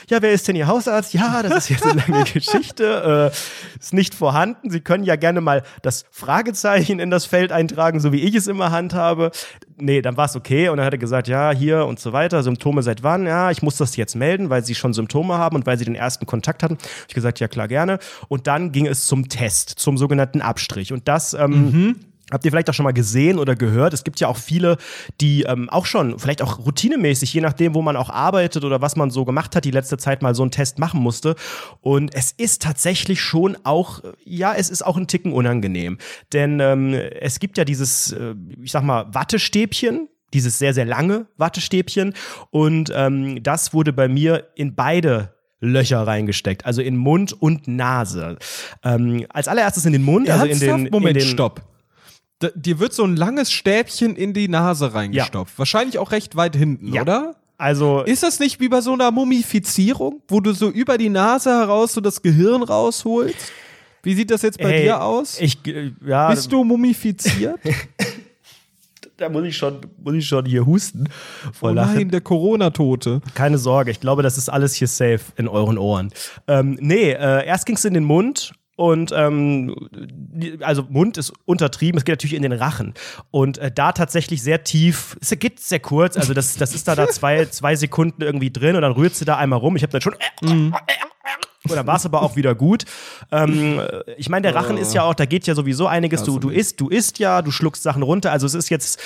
Ja, wer ist denn Ihr Hausarzt? Ja, das ist jetzt eine lange Geschichte. Äh, ist nicht vorhanden. Sie können ja gerne mal das Fragezeichen in das Feld eintragen, so wie ich es immer handhabe. Nee, dann war es okay und dann hat er gesagt, ja, hier und so weiter, Symptome seit wann? Ja, ich muss das jetzt melden, weil sie schon Symptome haben und weil sie den ersten Kontakt hatten. Ich gesagt, ja klar, gerne. Und dann ging es zum Test, zum sogenannten Abstrich. Und das ähm, mhm Habt ihr vielleicht auch schon mal gesehen oder gehört? Es gibt ja auch viele, die ähm, auch schon, vielleicht auch routinemäßig, je nachdem, wo man auch arbeitet oder was man so gemacht hat, die letzte Zeit mal so einen Test machen musste. Und es ist tatsächlich schon auch, ja, es ist auch ein Ticken unangenehm. Denn ähm, es gibt ja dieses, äh, ich sag mal, Wattestäbchen, dieses sehr, sehr lange Wattestäbchen. Und ähm, das wurde bei mir in beide Löcher reingesteckt, also in Mund und Nase. Ähm, als allererstes in den Mund, Ernsthaft? also in den. Moment, in den, stopp. D dir wird so ein langes Stäbchen in die Nase reingestopft. Wahrscheinlich auch recht weit hinten, Ja. oder? Also Ist das nicht wie bei so einer Mumifizierung, wo du so über die Nase heraus so das Gehirn rausholst? Wie sieht das jetzt bei Hey, dir aus? Ich, äh, ja, Bist du mumifiziert? da muss ich schon, muss ich schon hier husten vor oh Lachen. nein, der Corona-Tote. Keine Sorge, ich glaube, das ist alles hier safe in euren Ohren. Ähm, nee, äh, erst ging es in den Mund und ähm, also Mund ist untertrieben, es geht natürlich in den Rachen. Und äh, da tatsächlich sehr tief, es geht sehr kurz, also das, das ist da da zwei, zwei Sekunden irgendwie drin und dann rührt sie da einmal rum. Ich habe dann schon. Und dann war es aber auch wieder gut. Ähm, ich meine, der Rachen ist ja auch, da geht ja sowieso einiges. Du, du isst, du isst ja, du schluckst Sachen runter. Also es ist jetzt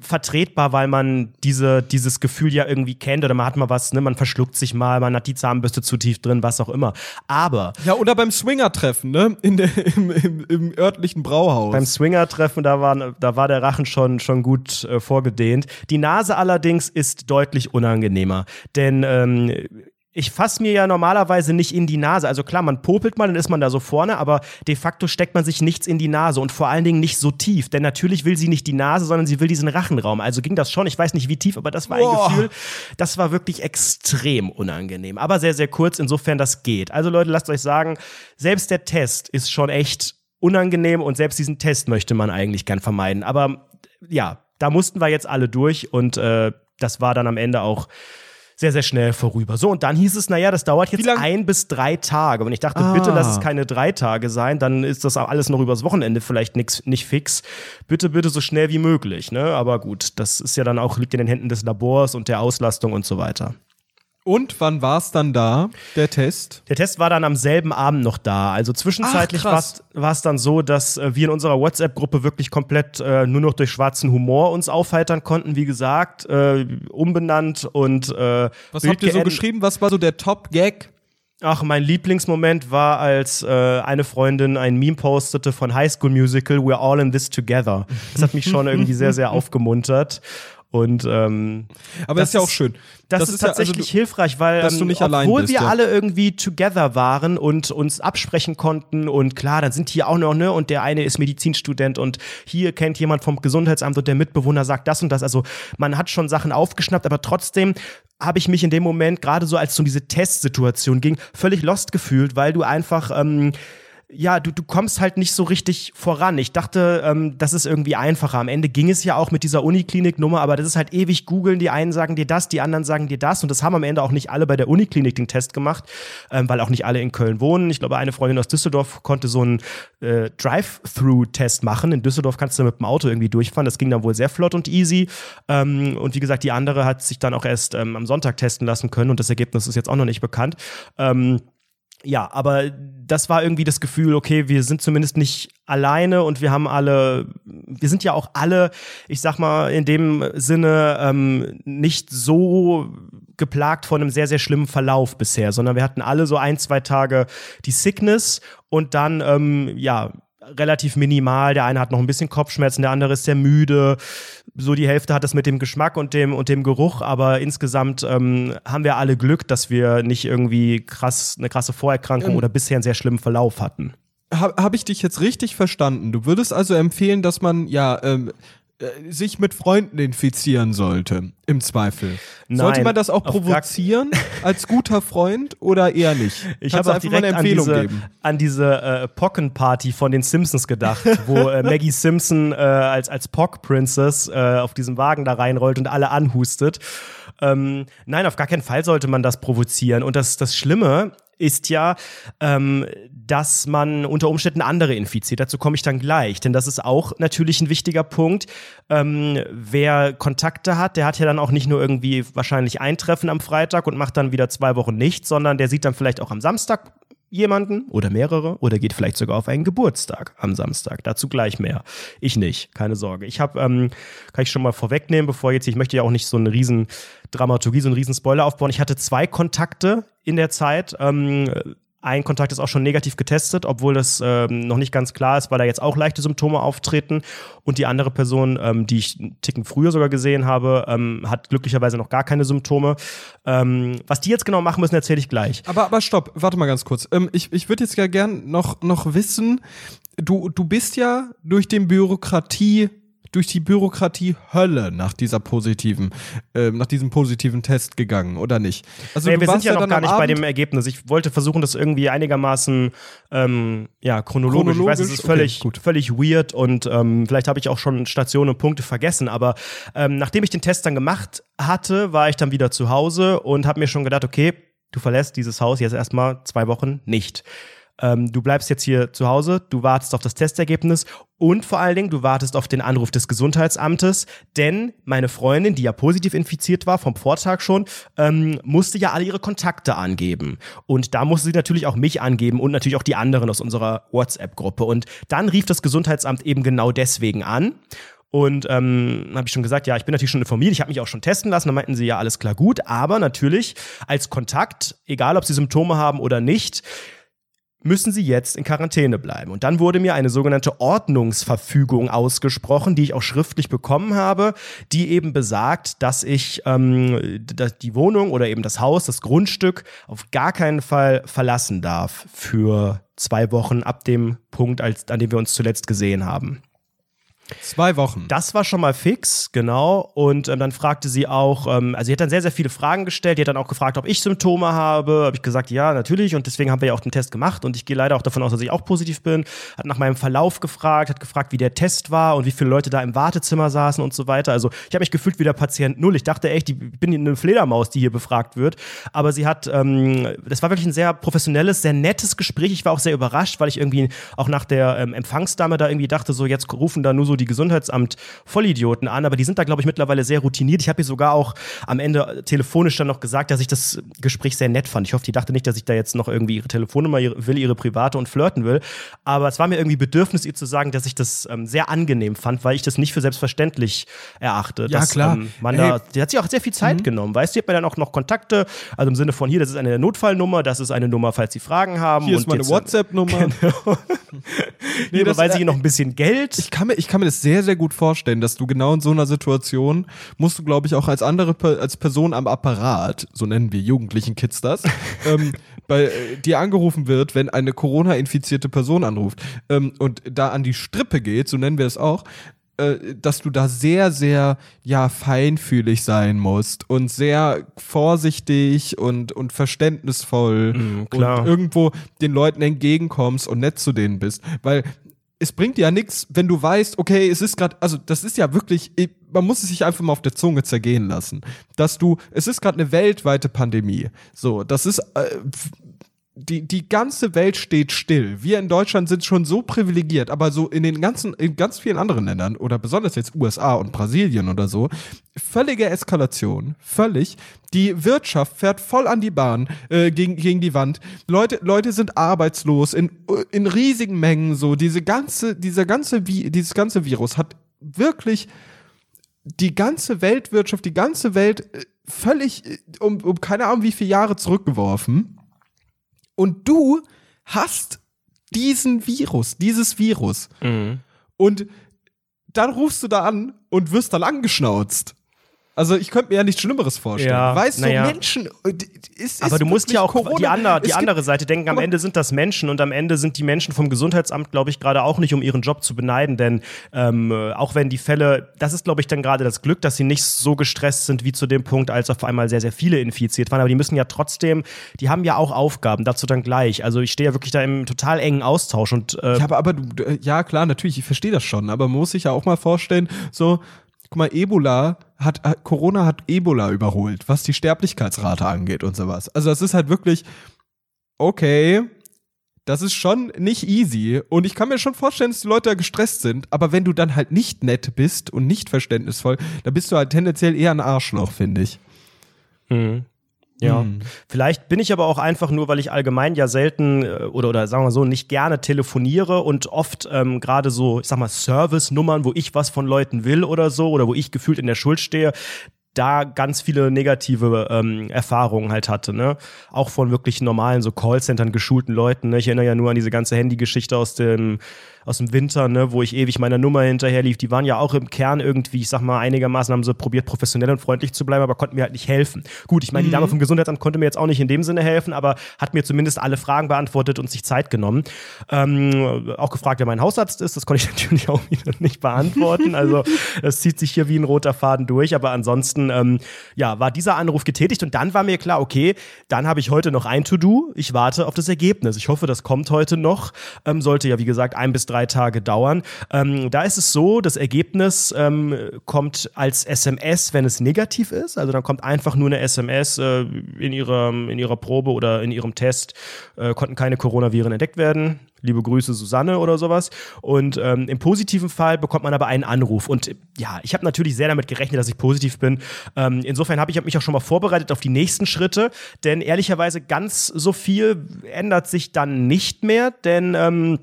vertretbar, weil man diese, dieses Gefühl ja irgendwie kennt oder man hat mal was, ne, man verschluckt sich mal, man hat die Zahnbürste zu tief drin, was auch immer. Aber Ja, oder beim Swinger-Treffen, ne? In der, im, im, Im örtlichen Brauhaus. beim Swinger-Treffen, da, waren, da war der Rachen schon, schon gut äh, vorgedehnt. Die Nase allerdings ist deutlich unangenehmer. Denn ähm, ich fasse mir ja normalerweise nicht in die Nase. Also klar, man popelt mal, dann ist man da so vorne, aber de facto steckt man sich nichts in die Nase und vor allen Dingen nicht so tief. Denn natürlich will sie nicht die Nase, sondern sie will diesen Rachenraum. Also ging das schon. Ich weiß nicht wie tief, aber das war ein Boah. Gefühl, das war wirklich extrem unangenehm. Aber sehr, sehr kurz, insofern das geht. Also Leute, lasst euch sagen, selbst der Test ist schon echt unangenehm und selbst diesen Test möchte man eigentlich gern vermeiden. Aber ja, da mussten wir jetzt alle durch und äh, das war dann am Ende auch sehr, sehr schnell vorüber. So, und dann hieß es, naja, das dauert jetzt ein bis drei Tage. Und ich dachte, bitte lass es keine drei Tage sein, dann ist das auch alles noch übers Wochenende vielleicht nix, nicht fix. Bitte, bitte so schnell wie möglich. Ne? Aber gut, das ist ja dann auch, liegt in den Händen des Labors und der Auslastung und so weiter. Und wann war es dann da, der Test? Der Test war dann am selben Abend noch da. Also zwischenzeitlich war es dann so, dass äh, wir in unserer WhatsApp-Gruppe wirklich komplett äh, nur noch durch schwarzen Humor uns aufheitern konnten. Wie gesagt, äh, umbenannt und äh, Was Bild habt ihr so geschrieben? Was war so der Top-Gag? Ach, mein Lieblingsmoment war, als äh, eine Freundin ein Meme postete von High School Musical We're All in This Together. Das hat mich schon irgendwie sehr, sehr aufgemuntert. Und ähm, Aber Das ist ja auch ist- schön. das, ist, ja- also tatsächlich du- hilfreich, weil ähm, obwohl bist, wir ja. alle irgendwie together waren und uns absprechen konnten und klar, dann sind hier auch noch, ne, und der eine ist Medizinstudent und hier kennt jemand vom Gesundheitsamt und der Mitbewohner sagt das und das. Also man hat schon Sachen aufgeschnappt, aber trotzdem habe ich mich in dem Moment, gerade so als es um diese Testsituation ging, völlig lost gefühlt, weil du einfach ähm, ja, du, du kommst halt nicht so richtig voran. Ich dachte, ähm, das ist irgendwie einfacher. Am Ende ging es ja auch mit dieser Uniklinik-Nummer, aber das ist halt ewig googeln. Die einen sagen dir das, die anderen sagen dir das. Und das haben am Ende auch nicht alle bei der Uniklinik den Test gemacht, ähm, weil auch nicht alle in Köln wohnen. Ich glaube, eine Freundin aus Düsseldorf konnte so einen äh, Drive-Through-Test machen. In Düsseldorf kannst du mit dem Auto irgendwie durchfahren. Das ging dann wohl sehr flott und easy. Ähm, und wie gesagt, die andere hat sich dann auch erst ähm, am Sonntag testen lassen können und das Ergebnis ist jetzt auch noch nicht bekannt. Ähm, ja, aber das war irgendwie das Gefühl, okay, wir sind zumindest nicht alleine und wir haben alle, wir sind ja auch alle, ich sag mal, in dem Sinne ähm, nicht so geplagt von einem sehr, sehr schlimmen Verlauf bisher, sondern wir hatten alle so ein, zwei Tage die Sickness und dann, ähm, ja, relativ minimal. Der eine hat noch ein bisschen Kopfschmerzen, der andere ist sehr müde. So die Hälfte hat es mit dem Geschmack und dem und dem Geruch, aber insgesamt ähm, haben wir alle Glück, dass wir nicht irgendwie krass eine krasse Vorerkrankung oder bisher einen sehr schlimmen Verlauf hatten. Habe hab ich dich jetzt richtig verstanden? Du würdest also empfehlen, dass man ja ähm, äh, sich mit Freunden infizieren sollte, im Zweifel. sollte Nein, man das auch provozieren als guter Freund oder eher nicht? Ich habe einfach mal direkt eine an Empfehlung diese, geben. an diese äh, Pocken-Party von den Simpsons gedacht, wo äh, Maggie Simpson äh, als, als Pock-Princess äh, auf diesem Wagen da reinrollt und alle anhustet. Ähm, nein, auf gar keinen Fall sollte man das provozieren. Und das, das Schlimme ist ja, ähm, dass man unter Umständen andere infiziert. Dazu komme ich dann gleich, denn das ist auch natürlich ein wichtiger Punkt. Ähm, wer Kontakte hat, der hat ja dann auch nicht nur irgendwie wahrscheinlich ein Treffen am Freitag und macht dann wieder zwei Wochen nichts, sondern der sieht dann vielleicht auch am Samstag jemanden oder mehrere oder geht vielleicht sogar auf einen Geburtstag am Samstag. Dazu gleich mehr. Ich nicht, keine Sorge. Ich habe, ähm, kann ich schon mal vorwegnehmen, bevor jetzt, ich möchte ja auch nicht so eine riesen Dramaturgie, so einen riesen Spoiler aufbauen. Ich hatte zwei Kontakte in der Zeit. Ähm, ein Kontakt ist auch schon negativ getestet, obwohl das ähm, noch nicht ganz klar ist, weil da jetzt auch leichte Symptome auftreten. Und die andere Person, ähm, die ich einen Ticken früher sogar gesehen habe, ähm, hat glücklicherweise noch gar keine Symptome. Ähm, was die jetzt genau machen müssen, erzähle ich gleich. Aber, aber stopp, warte mal ganz kurz. Ähm, ich ich würde jetzt ja gern noch, noch wissen, du, du bist ja durch den Bürokratie durch die Bürokratie Hölle nach dieser positiven, äh, nach diesem positiven Test gegangen, oder nicht? Also naja, wir sind ja, ja noch gar nicht Abend bei dem Ergebnis. Ich wollte versuchen, das irgendwie einigermaßen ähm, ja, chronologisch. chronologisch. Ich weiß, es ist völlig, okay, völlig weird und ähm, vielleicht habe ich auch schon Stationen und Punkte vergessen, aber ähm, nachdem ich den Test dann gemacht hatte, war ich dann wieder zu Hause und habe mir schon gedacht, okay, du verlässt dieses Haus jetzt erstmal zwei Wochen nicht ähm, du bleibst jetzt hier zu Hause, du wartest auf das Testergebnis und vor allen Dingen, du wartest auf den Anruf des Gesundheitsamtes, denn meine Freundin, die ja positiv infiziert war, vom Vortag schon, ähm, musste ja alle ihre Kontakte angeben. Und da musste sie natürlich auch mich angeben und natürlich auch die anderen aus unserer WhatsApp-Gruppe. Und dann rief das Gesundheitsamt eben genau deswegen an. Und ähm, habe ich schon gesagt, ja, ich bin natürlich schon informiert, ich habe mich auch schon testen lassen. Dann meinten sie, ja, alles klar, gut. Aber natürlich als Kontakt, egal ob sie Symptome haben oder nicht, müssen sie jetzt in Quarantäne bleiben. Und dann wurde mir eine sogenannte Ordnungsverfügung ausgesprochen, die ich auch schriftlich bekommen habe, die eben besagt, dass ich ähm, die Wohnung oder eben das Haus, das Grundstück auf gar keinen Fall verlassen darf für zwei Wochen ab dem Punkt, als, an dem wir uns zuletzt gesehen haben. Zwei Wochen. Das war schon mal fix, genau. Und ähm, dann fragte sie auch, ähm, also sie hat dann sehr, sehr viele Fragen gestellt. Die hat dann auch gefragt, ob ich Symptome habe. Habe ich gesagt, ja, natürlich. Und deswegen haben wir ja auch den Test gemacht. Und ich gehe leider auch davon aus, dass ich auch positiv bin. Hat nach meinem Verlauf gefragt, hat gefragt, wie der Test war und wie viele Leute da im Wartezimmer saßen und so weiter. Also ich habe mich gefühlt wie der Patient Null. Ich dachte echt, ich bin eine Fledermaus, die hier befragt wird. Aber sie hat, ähm, das war wirklich ein sehr professionelles, sehr nettes Gespräch. Ich war auch sehr überrascht, weil ich irgendwie auch nach der ähm, Empfangsdame da irgendwie dachte, so jetzt rufen da nur so die Gesundheitsamt Vollidioten an, aber die sind da, glaube ich, mittlerweile sehr routiniert. Ich habe ihr sogar auch am Ende telefonisch dann noch gesagt, dass ich das Gespräch sehr nett fand. Ich hoffe, die dachte nicht, dass ich da jetzt noch irgendwie ihre Telefonnummer will, ihre private und flirten will. Aber es war mir irgendwie Bedürfnis, ihr zu sagen, dass ich das ähm, sehr angenehm fand, weil ich das nicht für selbstverständlich erachte. Ja, dass, klar. Ähm, man da, die hat sich auch sehr viel Zeit mhm. genommen. Weißt du, die hat mir dann auch noch Kontakte, also im Sinne von hier, das ist eine Notfallnummer, das ist eine Nummer, falls Sie Fragen haben. Hier ist meine WhatsApp-Nummer. Genau. nee, das, weil sie äh, noch ein bisschen Geld. Ich kann mir, ich kann mir das sehr, sehr gut vorstellen, dass du genau in so einer Situation musst du, glaube ich, auch als andere, als Person am Apparat, so nennen wir jugendlichen Kids das, ähm, bei äh, dir angerufen wird, wenn eine Corona-infizierte Person anruft ähm, und da an die Strippe geht, so nennen wir es auch, äh, dass du da sehr, sehr, ja, feinfühlig sein musst und sehr vorsichtig und, und verständnisvoll mm, und irgendwo den Leuten entgegenkommst und nett zu denen bist. Weil es bringt ja nichts, wenn du weißt, okay, es ist gerade, also das ist ja wirklich, man muss es sich einfach mal auf der Zunge zergehen lassen, dass du, es ist gerade eine weltweite Pandemie. So, das ist äh, die, die ganze Welt steht still. Wir in Deutschland sind schon so privilegiert, aber so in den ganzen, in ganz vielen anderen Ländern oder besonders jetzt USA und Brasilien oder so, völlige Eskalation, völlig. Die Wirtschaft fährt voll an die Bahn äh, gegen, gegen die Wand. Leute, Leute sind arbeitslos in, in riesigen Mengen. So diese ganze, dieser ganze, dieses ganze Virus hat wirklich die ganze Weltwirtschaft, die ganze Welt äh, völlig äh, um, um keine Ahnung wie viele Jahre zurückgeworfen. Und du hast diesen Virus, dieses Virus. Mhm. Und dann rufst du da an und wirst dann angeschnauzt. Also ich könnte mir ja nichts Schlimmeres vorstellen. Ja, weißt du, ja. Menschen äh, ist, Aber du musst ja auch Corona. die, andere, die andere Seite denken. Am Ende sind das Menschen und am Ende sind die Menschen vom Gesundheitsamt, glaube ich, gerade auch nicht, um ihren Job zu beneiden. Denn ähm, auch wenn die Fälle, das ist, glaube ich, dann gerade das Glück, dass sie nicht so gestresst sind wie zu dem Punkt, als auf einmal sehr, sehr viele infiziert waren. Aber die müssen ja trotzdem, die haben ja auch Aufgaben, dazu dann gleich. Also ich stehe ja wirklich da im total engen Austausch und äh, ja, aber, aber ja klar, natürlich, ich verstehe das schon, aber man muss sich ja auch mal vorstellen, so guck mal, Ebola hat, äh, Corona hat Ebola überholt, was die Sterblichkeitsrate angeht und sowas. Also das ist halt wirklich, okay, das ist schon nicht easy. Und ich kann mir schon vorstellen, dass die Leute da gestresst sind. Aber wenn du dann halt nicht nett bist und nicht verständnisvoll, dann bist du halt tendenziell eher ein Arschloch, finde ich. Mhm. Ja, mhm. vielleicht bin ich aber auch einfach nur, weil ich allgemein ja selten äh, oder, oder sagen wir so, nicht gerne telefoniere und oft ähm, gerade so, ich sag mal, Service-Nummern, wo ich was von Leuten will oder so oder wo ich gefühlt in der Schuld stehe, da ganz viele negative ähm, Erfahrungen halt hatte, ne? Auch von wirklich normalen so Callcentern geschulten Leuten. Ne? Ich erinnere ja nur an diese ganze Handygeschichte aus dem aus dem Winter, ne, wo ich ewig meiner Nummer hinterher lief, die waren ja auch im Kern irgendwie, ich sag mal, einigermaßen haben sie probiert, professionell und freundlich zu bleiben, aber konnten mir halt nicht helfen. Gut, ich meine, mhm. die Dame vom Gesundheitsamt konnte mir jetzt auch nicht in dem Sinne helfen, aber hat mir zumindest alle Fragen beantwortet und sich Zeit genommen. Ähm, auch gefragt, wer mein Hausarzt ist, das konnte ich natürlich auch wieder nicht beantworten. Also es zieht sich hier wie ein roter Faden durch, aber ansonsten, ähm, ja, war dieser Anruf getätigt und dann war mir klar, okay, dann habe ich heute noch ein To-Do. Ich warte auf das Ergebnis. Ich hoffe, das kommt heute noch. Ähm, sollte ja, wie gesagt, ein bis drei Tage dauern. Ähm, da ist es so, das Ergebnis ähm, kommt als SMS, wenn es negativ ist. Also dann kommt einfach nur eine SMS äh, in, ihrer, in ihrer Probe oder in ihrem Test äh, konnten keine Coronaviren entdeckt werden. Liebe Grüße, Susanne oder sowas. Und ähm, im positiven Fall bekommt man aber einen Anruf. Und ja, ich habe natürlich sehr damit gerechnet, dass ich positiv bin. Ähm, insofern habe ich hab mich auch schon mal vorbereitet auf die nächsten Schritte. Denn ehrlicherweise ganz so viel ändert sich dann nicht mehr. Denn ähm,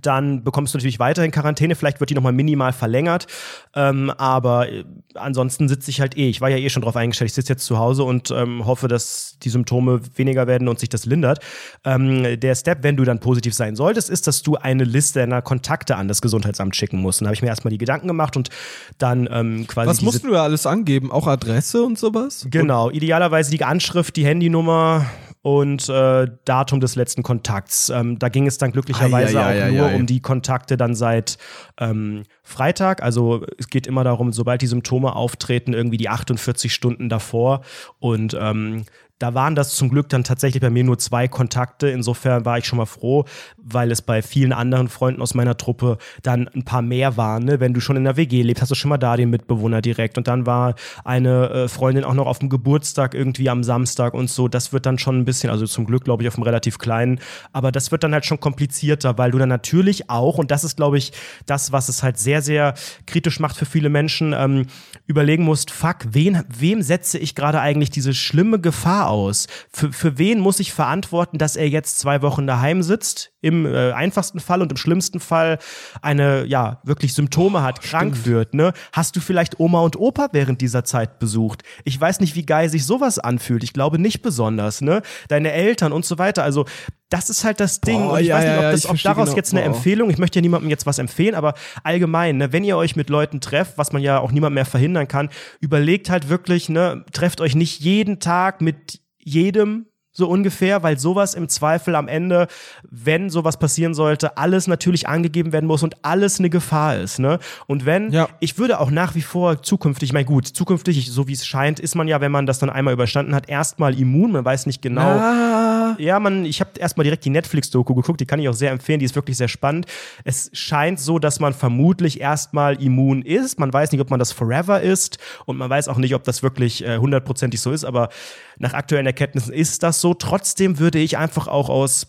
dann bekommst du natürlich weiterhin Quarantäne. Vielleicht wird die nochmal minimal verlängert. Ähm, aber äh, ansonsten sitze ich halt eh. Ich war ja eh schon drauf eingestellt. Ich sitze jetzt zu Hause und ähm, hoffe, dass die Symptome weniger werden und sich das lindert. Ähm, der Step, wenn du dann positiv sein solltest, ist, dass du eine Liste deiner Kontakte an das Gesundheitsamt schicken musst. Und da habe ich mir erstmal die Gedanken gemacht und dann ähm, quasi. Was musst du da alles angeben? Auch Adresse und sowas? Genau. Idealerweise die Anschrift, die Handynummer, und äh, Datum des letzten Kontakts. Ähm, da ging es dann glücklicherweise ai, ai, ai, auch nur um die Kontakte dann seit ähm, Freitag. Also es geht immer darum, sobald die Symptome auftreten, irgendwie die 48 Stunden davor. Und ähm, da waren das zum Glück dann tatsächlich bei mir nur zwei Kontakte. Insofern war ich schon mal froh, weil es bei vielen anderen Freunden aus meiner Truppe dann ein paar mehr waren. Ne? Wenn du schon in der WG lebst, hast du schon mal da den Mitbewohner direkt. Und dann war eine äh, Freundin auch noch auf dem Geburtstag irgendwie am Samstag und so. Das wird dann schon ein bisschen, also zum Glück glaube ich auf einem relativ kleinen, aber das wird dann halt schon komplizierter, weil du dann natürlich auch, und das ist glaube ich das, was es halt sehr, sehr kritisch macht für viele Menschen, ähm, überlegen musst, fuck, wen, wem setze ich gerade eigentlich diese schlimme Gefahr aus? Für, für wen muss ich verantworten, dass er jetzt zwei Wochen daheim sitzt? Im äh, einfachsten Fall und im schlimmsten Fall eine, ja, wirklich Symptome hat, oh, krank stimmt. wird, ne? Hast du vielleicht Oma und Opa während dieser Zeit besucht? Ich weiß nicht, wie geil sich sowas anfühlt. Ich glaube nicht besonders, ne? Deine Eltern und so weiter. Also, das ist halt das Ding. Boah, und ich ja, weiß nicht, ob, das, ob daraus genau. jetzt eine Boah. Empfehlung, ich möchte ja niemandem jetzt was empfehlen, aber allgemein, ne, wenn ihr euch mit Leuten trefft, was man ja auch niemand mehr verhindern kann, überlegt halt wirklich, ne, trefft euch nicht jeden Tag mit jedem so ungefähr, weil sowas im Zweifel am Ende, wenn sowas passieren sollte, alles natürlich angegeben werden muss und alles eine Gefahr ist. Ne? Und wenn, ja. ich würde auch nach wie vor zukünftig, ich meine, gut, zukünftig, so wie es scheint, ist man ja, wenn man das dann einmal überstanden hat, erstmal immun. Man weiß nicht genau. Ah. Ja, man, ich habe erstmal direkt die Netflix-Doku geguckt, die kann ich auch sehr empfehlen, die ist wirklich sehr spannend. Es scheint so, dass man vermutlich erstmal immun ist. Man weiß nicht, ob man das forever ist und man weiß auch nicht, ob das wirklich äh, hundertprozentig äh, so ist, aber nach aktuellen Erkenntnissen ist das so. Trotzdem würde ich einfach auch aus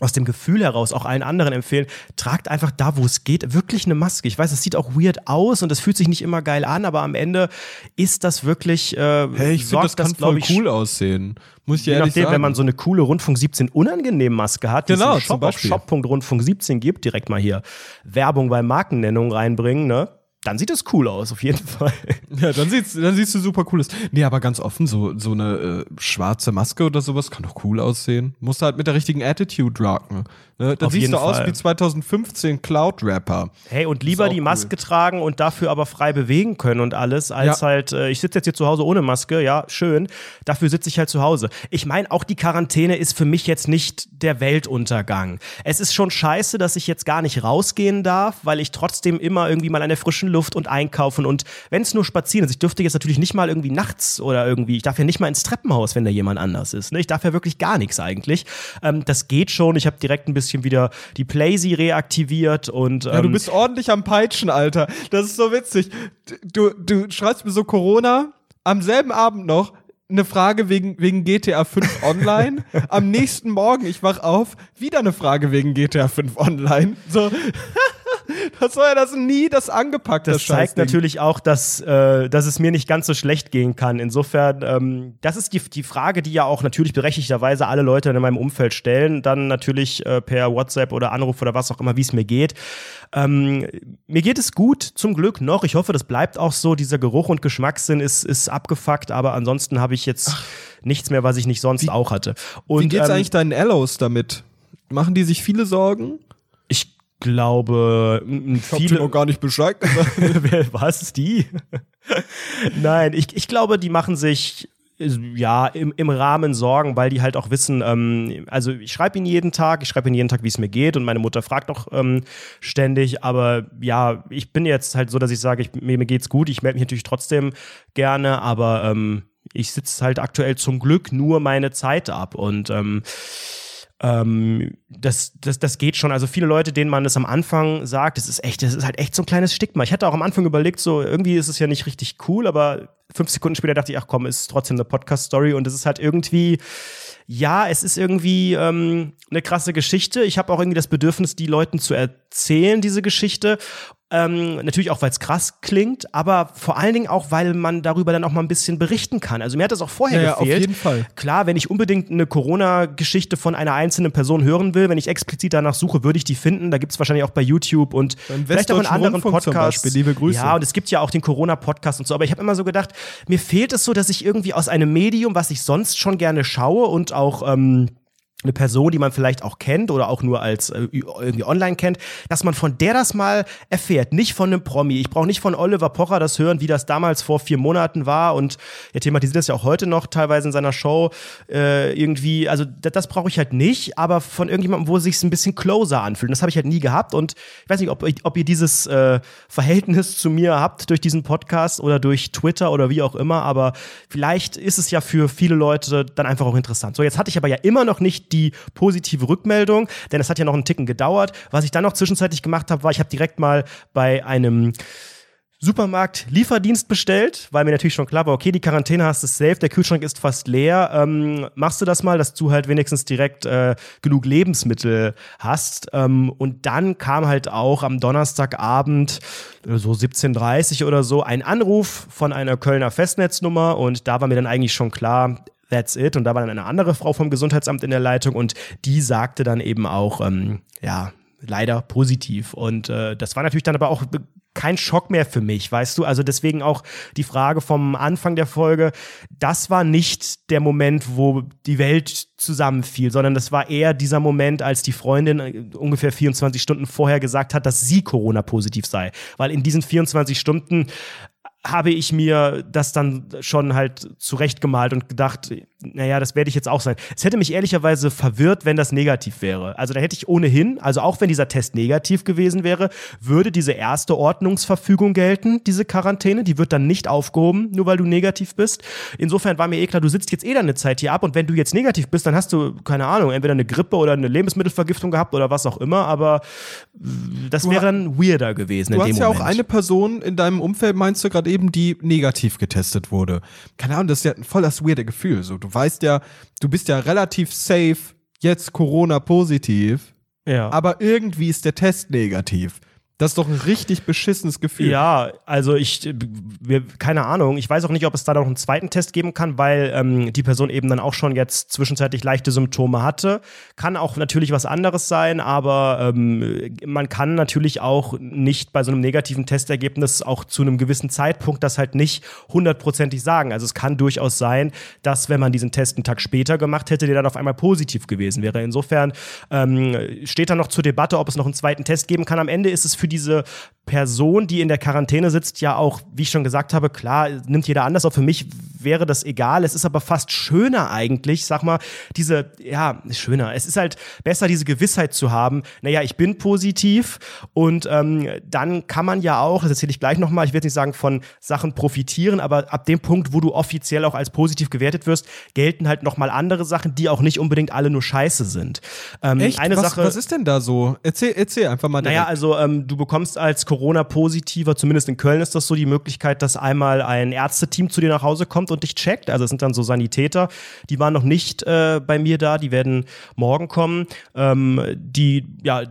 aus dem Gefühl heraus auch allen anderen empfehlen, tragt einfach da, wo es geht, wirklich eine Maske. Ich weiß, es sieht auch weird aus und es fühlt sich nicht immer geil an, aber am Ende ist das wirklich. Äh, hey, ich finde, das kann voll ich, cool aussehen. Muss ich je ehrlich nachdem, sagen. wenn man so eine coole Rundfunk 17 unangenehm Maske hat, die genau, es Shop auf shop.rundfunk 17 gibt, direkt mal hier Werbung bei Markennennung reinbringen, ne? Dann sieht es cool aus, auf jeden Fall. Ja, dann, sieht's, dann siehst du super cool aus. Nee, aber ganz offen, so, so eine äh, schwarze Maske oder sowas kann doch cool aussehen. Musst du halt mit der richtigen Attitude rocken. Ne? Dann Auf siehst du Fall. aus wie 2015 Cloud-Rapper. Hey, und lieber die Maske cool. tragen und dafür aber frei bewegen können und alles, als ja. halt, äh, ich sitze jetzt hier zu Hause ohne Maske, ja, schön. Dafür sitze ich halt zu Hause. Ich meine, auch die Quarantäne ist für mich jetzt nicht der Weltuntergang. Es ist schon scheiße, dass ich jetzt gar nicht rausgehen darf, weil ich trotzdem immer irgendwie mal an der frischen Luft und einkaufen und wenn es nur spazieren ist, ich dürfte jetzt natürlich nicht mal irgendwie nachts oder irgendwie, ich darf ja nicht mal ins Treppenhaus, wenn da jemand anders ist. Ne? Ich darf ja wirklich gar nichts eigentlich. Ähm, das geht schon. Ich habe direkt ein bisschen wieder die Playsee reaktiviert und. Ähm, ja, du ähm, bist ordentlich am Peitschen, Alter. Das ist so witzig. Du, du schreibst mir so Corona am selben Abend noch eine Frage wegen, wegen GTA 5 Online. Am nächsten Morgen, ich wach auf, wieder eine Frage wegen GTA 5 Online. So. Das war ja das nie das angepackt. Das, zeigt natürlich auch, dass, äh, dass es mir nicht ganz so schlecht gehen kann. Insofern, ähm, das ist die, die Frage, die ja auch natürlich berechtigterweise alle Leute in meinem Umfeld stellen. Dann natürlich äh, per WhatsApp oder Anruf oder was auch immer, wie es mir geht. Ähm, mir geht es gut, zum Glück noch. Ich hoffe, das bleibt auch so. Dieser Geruch und Geschmackssinn ist, ist abgefuckt, aber ansonsten habe ich jetzt Ach. nichts mehr, was ich nicht sonst wie, auch hatte. Und, wie geht's ähm, eigentlich deinen Allos damit? Machen die sich viele Sorgen? Ich glaube, ich viele noch gar nicht Bescheid. Was die? Nein, ich, ich glaube, die machen sich ja, im, im Rahmen Sorgen, weil die halt auch wissen, ähm, also ich schreibe ihnen jeden Tag, ich schreibe ihnen jeden Tag, wie es mir geht und meine Mutter fragt auch ähm, ständig, aber ja, ich bin jetzt halt so, dass ich sage, ich, mir, mir geht's gut, ich melde mich natürlich trotzdem gerne, aber ähm, ich sitze halt aktuell zum Glück nur meine Zeit ab und ähm, ähm, das, das, das geht schon. Also viele Leute, denen man das am Anfang sagt, das ist echt, das ist halt echt so ein kleines Stigma. Ich hatte auch am Anfang überlegt, so irgendwie ist es ja nicht richtig cool, aber fünf Sekunden später dachte ich, ach komm, ist trotzdem eine Podcast-Story und es ist halt irgendwie, ja, es ist irgendwie ähm, eine krasse Geschichte. Ich habe auch irgendwie das Bedürfnis, die Leuten zu erzählen, diese Geschichte. Ähm, natürlich auch, weil es krass klingt, aber vor allen Dingen auch, weil man darüber dann auch mal ein bisschen berichten kann. Also mir hat das auch vorher ja, gefehlt. Auf jeden Fall. Klar, wenn ich unbedingt eine Corona-Geschichte von einer einzelnen Person hören will, wenn ich explizit danach suche, würde ich die finden. Da gibt es wahrscheinlich auch bei YouTube und vielleicht auch in anderen Podcasts. Liebe Grüße. Ja, und es gibt ja auch den Corona-Podcast und so. Aber ich habe immer so gedacht, mir fehlt es so, dass ich irgendwie aus einem Medium, was ich sonst schon gerne schaue und auch ähm, eine Person, die man vielleicht auch kennt oder auch nur als äh, irgendwie online kennt, dass man von der das mal erfährt, nicht von einem Promi. Ich brauche nicht von Oliver Pocher das hören, wie das damals vor vier Monaten war und er thematisiert das ja auch heute noch teilweise in seiner Show äh, irgendwie. Also das, das brauche ich halt nicht, aber von irgendjemandem, wo es sich ein bisschen closer anfühlt. Das habe ich halt nie gehabt und ich weiß nicht, ob, ob ihr dieses äh, Verhältnis zu mir habt durch diesen Podcast oder durch Twitter oder wie auch immer, aber vielleicht ist es ja für viele Leute dann einfach auch interessant. So, jetzt hatte ich aber ja immer noch nicht die positive Rückmeldung, denn es hat ja noch einen Ticken gedauert. Was ich dann noch zwischenzeitlich gemacht habe, war, ich habe direkt mal bei einem Supermarkt Lieferdienst bestellt, weil mir natürlich schon klar war, okay, die Quarantäne hast du safe, der Kühlschrank ist fast leer. Ähm, machst du das mal, dass du halt wenigstens direkt äh, genug Lebensmittel hast. Ähm, und dann kam halt auch am Donnerstagabend, äh, so 17.30 oder so, ein Anruf von einer Kölner Festnetznummer und da war mir dann eigentlich schon klar, That's it. Und da war dann eine andere Frau vom Gesundheitsamt in der Leitung und die sagte dann eben auch, ähm, ja, leider positiv. Und äh, das war natürlich dann aber auch kein Schock mehr für mich, weißt du? Also deswegen auch die Frage vom Anfang der Folge, das war nicht der Moment, wo die Welt zusammenfiel, sondern das war eher dieser Moment, als die Freundin äh, ungefähr 24 Stunden vorher gesagt hat, dass sie Corona-positiv sei. Weil in diesen 24 Stunden habe ich mir das dann schon halt zurechtgemalt und gedacht, naja, das werde ich jetzt auch sein. Es hätte mich ehrlicherweise verwirrt, wenn das negativ wäre. Also da hätte ich ohnehin, also auch wenn dieser Test negativ gewesen wäre, würde diese erste Ordnungsverfügung gelten, diese Quarantäne. Die wird dann nicht aufgehoben, nur weil du negativ bist. Insofern war mir eh klar, du sitzt jetzt eh deine Zeit hier ab und wenn du jetzt negativ bist, dann hast du, keine Ahnung, entweder eine Grippe oder eine Lebensmittelvergiftung gehabt oder was auch immer, aber das wäre dann weirder gewesen. Du hast ja Moment. auch eine Person in deinem Umfeld, meinst du gerade eben, die negativ getestet wurde. Keine Ahnung, das ist ja voll das weirde Gefühl. So, du weißt ja, du bist ja relativ safe, jetzt Corona positiv. Ja. Aber irgendwie ist der Test negativ. Das ist doch ein richtig beschissenes Gefühl. Ja, also ich, keine Ahnung. Ich weiß auch nicht, ob es da noch einen zweiten Test geben kann, weil ähm, die Person eben dann auch schon jetzt zwischenzeitlich leichte Symptome hatte. Kann auch natürlich was anderes sein, aber ähm, man kann natürlich auch nicht bei so einem negativen Testergebnis auch zu einem gewissen Zeitpunkt das halt nicht hundertprozentig sagen. Also es kann durchaus sein, dass wenn man diesen Test einen Tag später gemacht hätte, der dann auf einmal positiv gewesen wäre. Insofern ähm, steht da noch zur Debatte, ob es noch einen zweiten Test geben kann. Am Ende ist es für diese Person, die in der Quarantäne sitzt, ja auch, wie ich schon gesagt habe, klar, nimmt jeder anders. Auch für mich wäre das egal. Es ist aber fast schöner eigentlich, sag mal, diese, ja, schöner. Es ist halt besser, diese Gewissheit zu haben. Naja, ich bin positiv und ähm, dann kann man ja auch, das erzähle ich gleich nochmal, ich will jetzt nicht sagen von Sachen profitieren, aber ab dem Punkt, wo du offiziell auch als positiv gewertet wirst, gelten halt nochmal andere Sachen, die auch nicht unbedingt alle nur scheiße sind. Ähm, Echt? Eine was, Sache, was ist denn da so? Erzähl, erzähl einfach mal. Direkt. Naja, also ähm, du bekommst als Corona-Positiver, zumindest in Köln ist das so, die Möglichkeit, dass einmal ein Ärzteteam zu dir nach Hause kommt und dich checkt. Also es sind dann so Sanitäter, die waren noch nicht äh, bei mir da, die werden morgen kommen. Ähm, die ja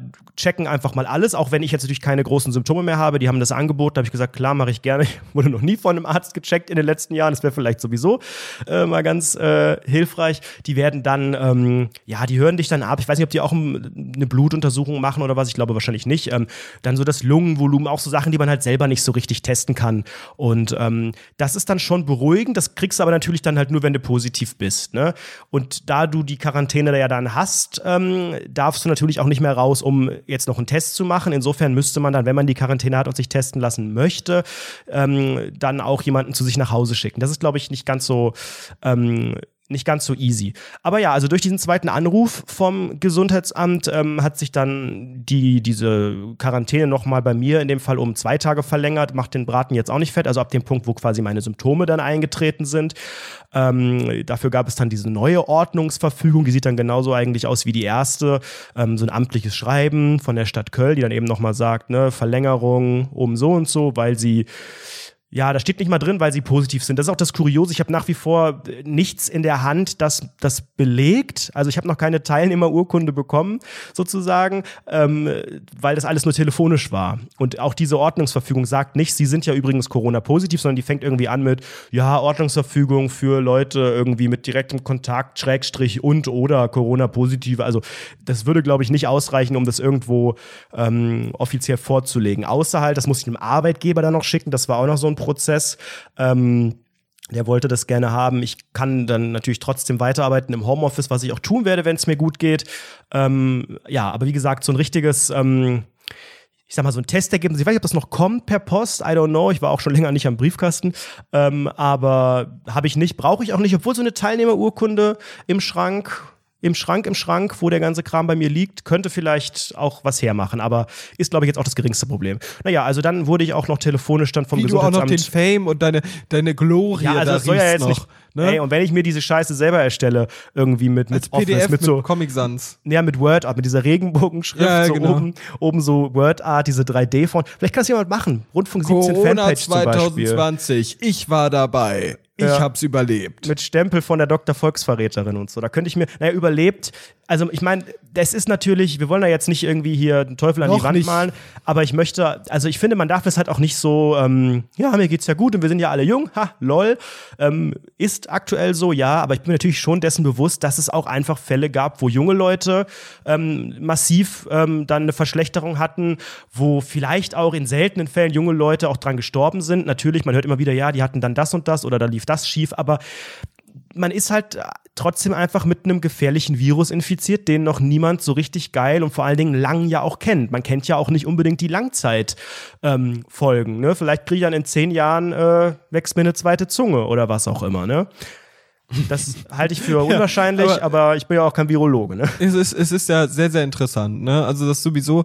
checken einfach mal alles, auch wenn ich jetzt natürlich keine großen Symptome mehr habe. Die haben das Angebot, da habe ich gesagt, klar, mache ich gerne. Ich wurde noch nie von einem Arzt gecheckt in den letzten Jahren. Das wäre vielleicht sowieso äh, mal ganz äh, hilfreich. Die werden dann, ähm, ja, die hören dich dann ab. Ich weiß nicht, ob die auch eine Blutuntersuchung machen oder was. Ich glaube wahrscheinlich nicht. Ähm, dann so das Lungenvolumen, auch so Sachen, die man halt selber nicht so richtig testen kann. Und ähm, das ist dann schon beruhigend. Das kriegst du aber natürlich dann halt nur, wenn du positiv bist. Ne? Und da du die Quarantäne ja dann hast, ähm, darfst du natürlich auch nicht mehr raus, um jetzt noch einen Test zu machen. Insofern müsste man dann, wenn man die Quarantäne hat und sich testen lassen möchte, ähm, dann auch jemanden zu sich nach Hause schicken. Das ist, glaube ich, nicht ganz so ähm, nicht ganz so easy. Aber ja, also durch diesen zweiten Anruf vom Gesundheitsamt ähm, hat sich dann die, diese Quarantäne nochmal bei mir in dem Fall um zwei Tage verlängert, macht den Braten jetzt auch nicht fett, also ab dem Punkt, wo quasi meine Symptome dann eingetreten sind. Ähm, dafür gab es dann diese neue Ordnungsverfügung, die sieht dann genauso eigentlich aus wie die erste, ähm, so ein amtliches Schreiben von der Stadt Köln, die dann eben nochmal sagt, ne, Verlängerung um so und so, weil sie ja, da steht nicht mal drin, weil sie positiv sind. Das ist auch das Kuriose. Ich habe nach wie vor äh, nichts in der Hand, das das belegt. Also ich habe noch keine Teilnehmerurkunde bekommen, sozusagen, ähm, weil das alles nur telefonisch war. Und auch diese Ordnungsverfügung sagt nicht, sie sind ja übrigens Corona-positiv, sondern die fängt irgendwie an mit, ja, Ordnungsverfügung für Leute irgendwie mit direktem Kontakt, Schrägstrich und oder Corona-positive. Also das würde, glaube ich, nicht ausreichen, um das irgendwo ähm, offiziell vorzulegen. Außer halt, das muss ich dem Arbeitgeber dann noch schicken. Das war auch noch so ein Prozess. Ähm, der wollte das gerne haben. Ich kann dann natürlich trotzdem weiterarbeiten im Homeoffice, was ich auch tun werde, wenn es mir gut geht. Ähm, ja, aber wie gesagt, so ein richtiges, ähm, ich sag mal, so ein Testergebnis. Ich weiß nicht, ob das noch kommt per Post. I don't know. Ich war auch schon länger nicht am Briefkasten. Ähm, aber habe ich nicht, brauche ich auch nicht, obwohl so eine Teilnehmerurkunde im Schrank im Schrank, im Schrank, wo der ganze Kram bei mir liegt, könnte vielleicht auch was hermachen, aber ist, glaube ich, jetzt auch das geringste Problem. Naja, also dann wurde ich auch noch telefonisch dann vom Wie Gesundheitsamt... du auch noch den Fame und deine, deine Glorie ja, also da das soll ja jetzt noch, nicht... Ne? Ey, und wenn ich mir diese Scheiße selber erstelle, irgendwie mit, mit Als PDF Office, mit mit, so... Comic Sans. Ja, mit Word Art, mit dieser Regenbogenschrift, Ja, so genau. oben, oben so Word Art, diese 3D-Font. Vielleicht kann es jemand machen. Rundfunk 17 Corona Fanpage zum Beispiel. 2020. Ich war dabei. Ich Ja. hab's überlebt. Mit Stempel von der Dr. Volksverräterin und so. Da könnte ich mir, naja, überlebt. Also ich meine, das ist natürlich, wir wollen da jetzt nicht irgendwie hier den Teufel an die Noch Wand nicht. malen, aber ich möchte, also ich finde, man darf es halt auch nicht so, ähm, ja, mir geht's ja gut und wir sind ja alle jung, ha, lol. Ähm, ist aktuell so, ja, aber ich bin mir natürlich schon dessen bewusst, dass es auch einfach Fälle gab, wo junge Leute ähm, massiv ähm, dann eine Verschlechterung hatten, wo vielleicht auch in seltenen Fällen junge Leute auch dran gestorben sind. Natürlich, man hört immer wieder, ja, die hatten dann das und das oder da lief das schief, aber man ist halt trotzdem einfach mit einem gefährlichen Virus infiziert, den noch niemand so richtig geil und vor allen Dingen lang ja auch kennt. Man kennt ja auch nicht unbedingt die Langzeitfolgen. Ähm, ne? Vielleicht kriege ich dann in zehn Jahren äh, wächst mir eine zweite Zunge oder was auch immer. Ne? Das halte ich für unwahrscheinlich, aber- aber, ich bin ja auch kein Virologe. Ne? Es ist, es ist ja sehr, sehr interessant, ne? Also das sowieso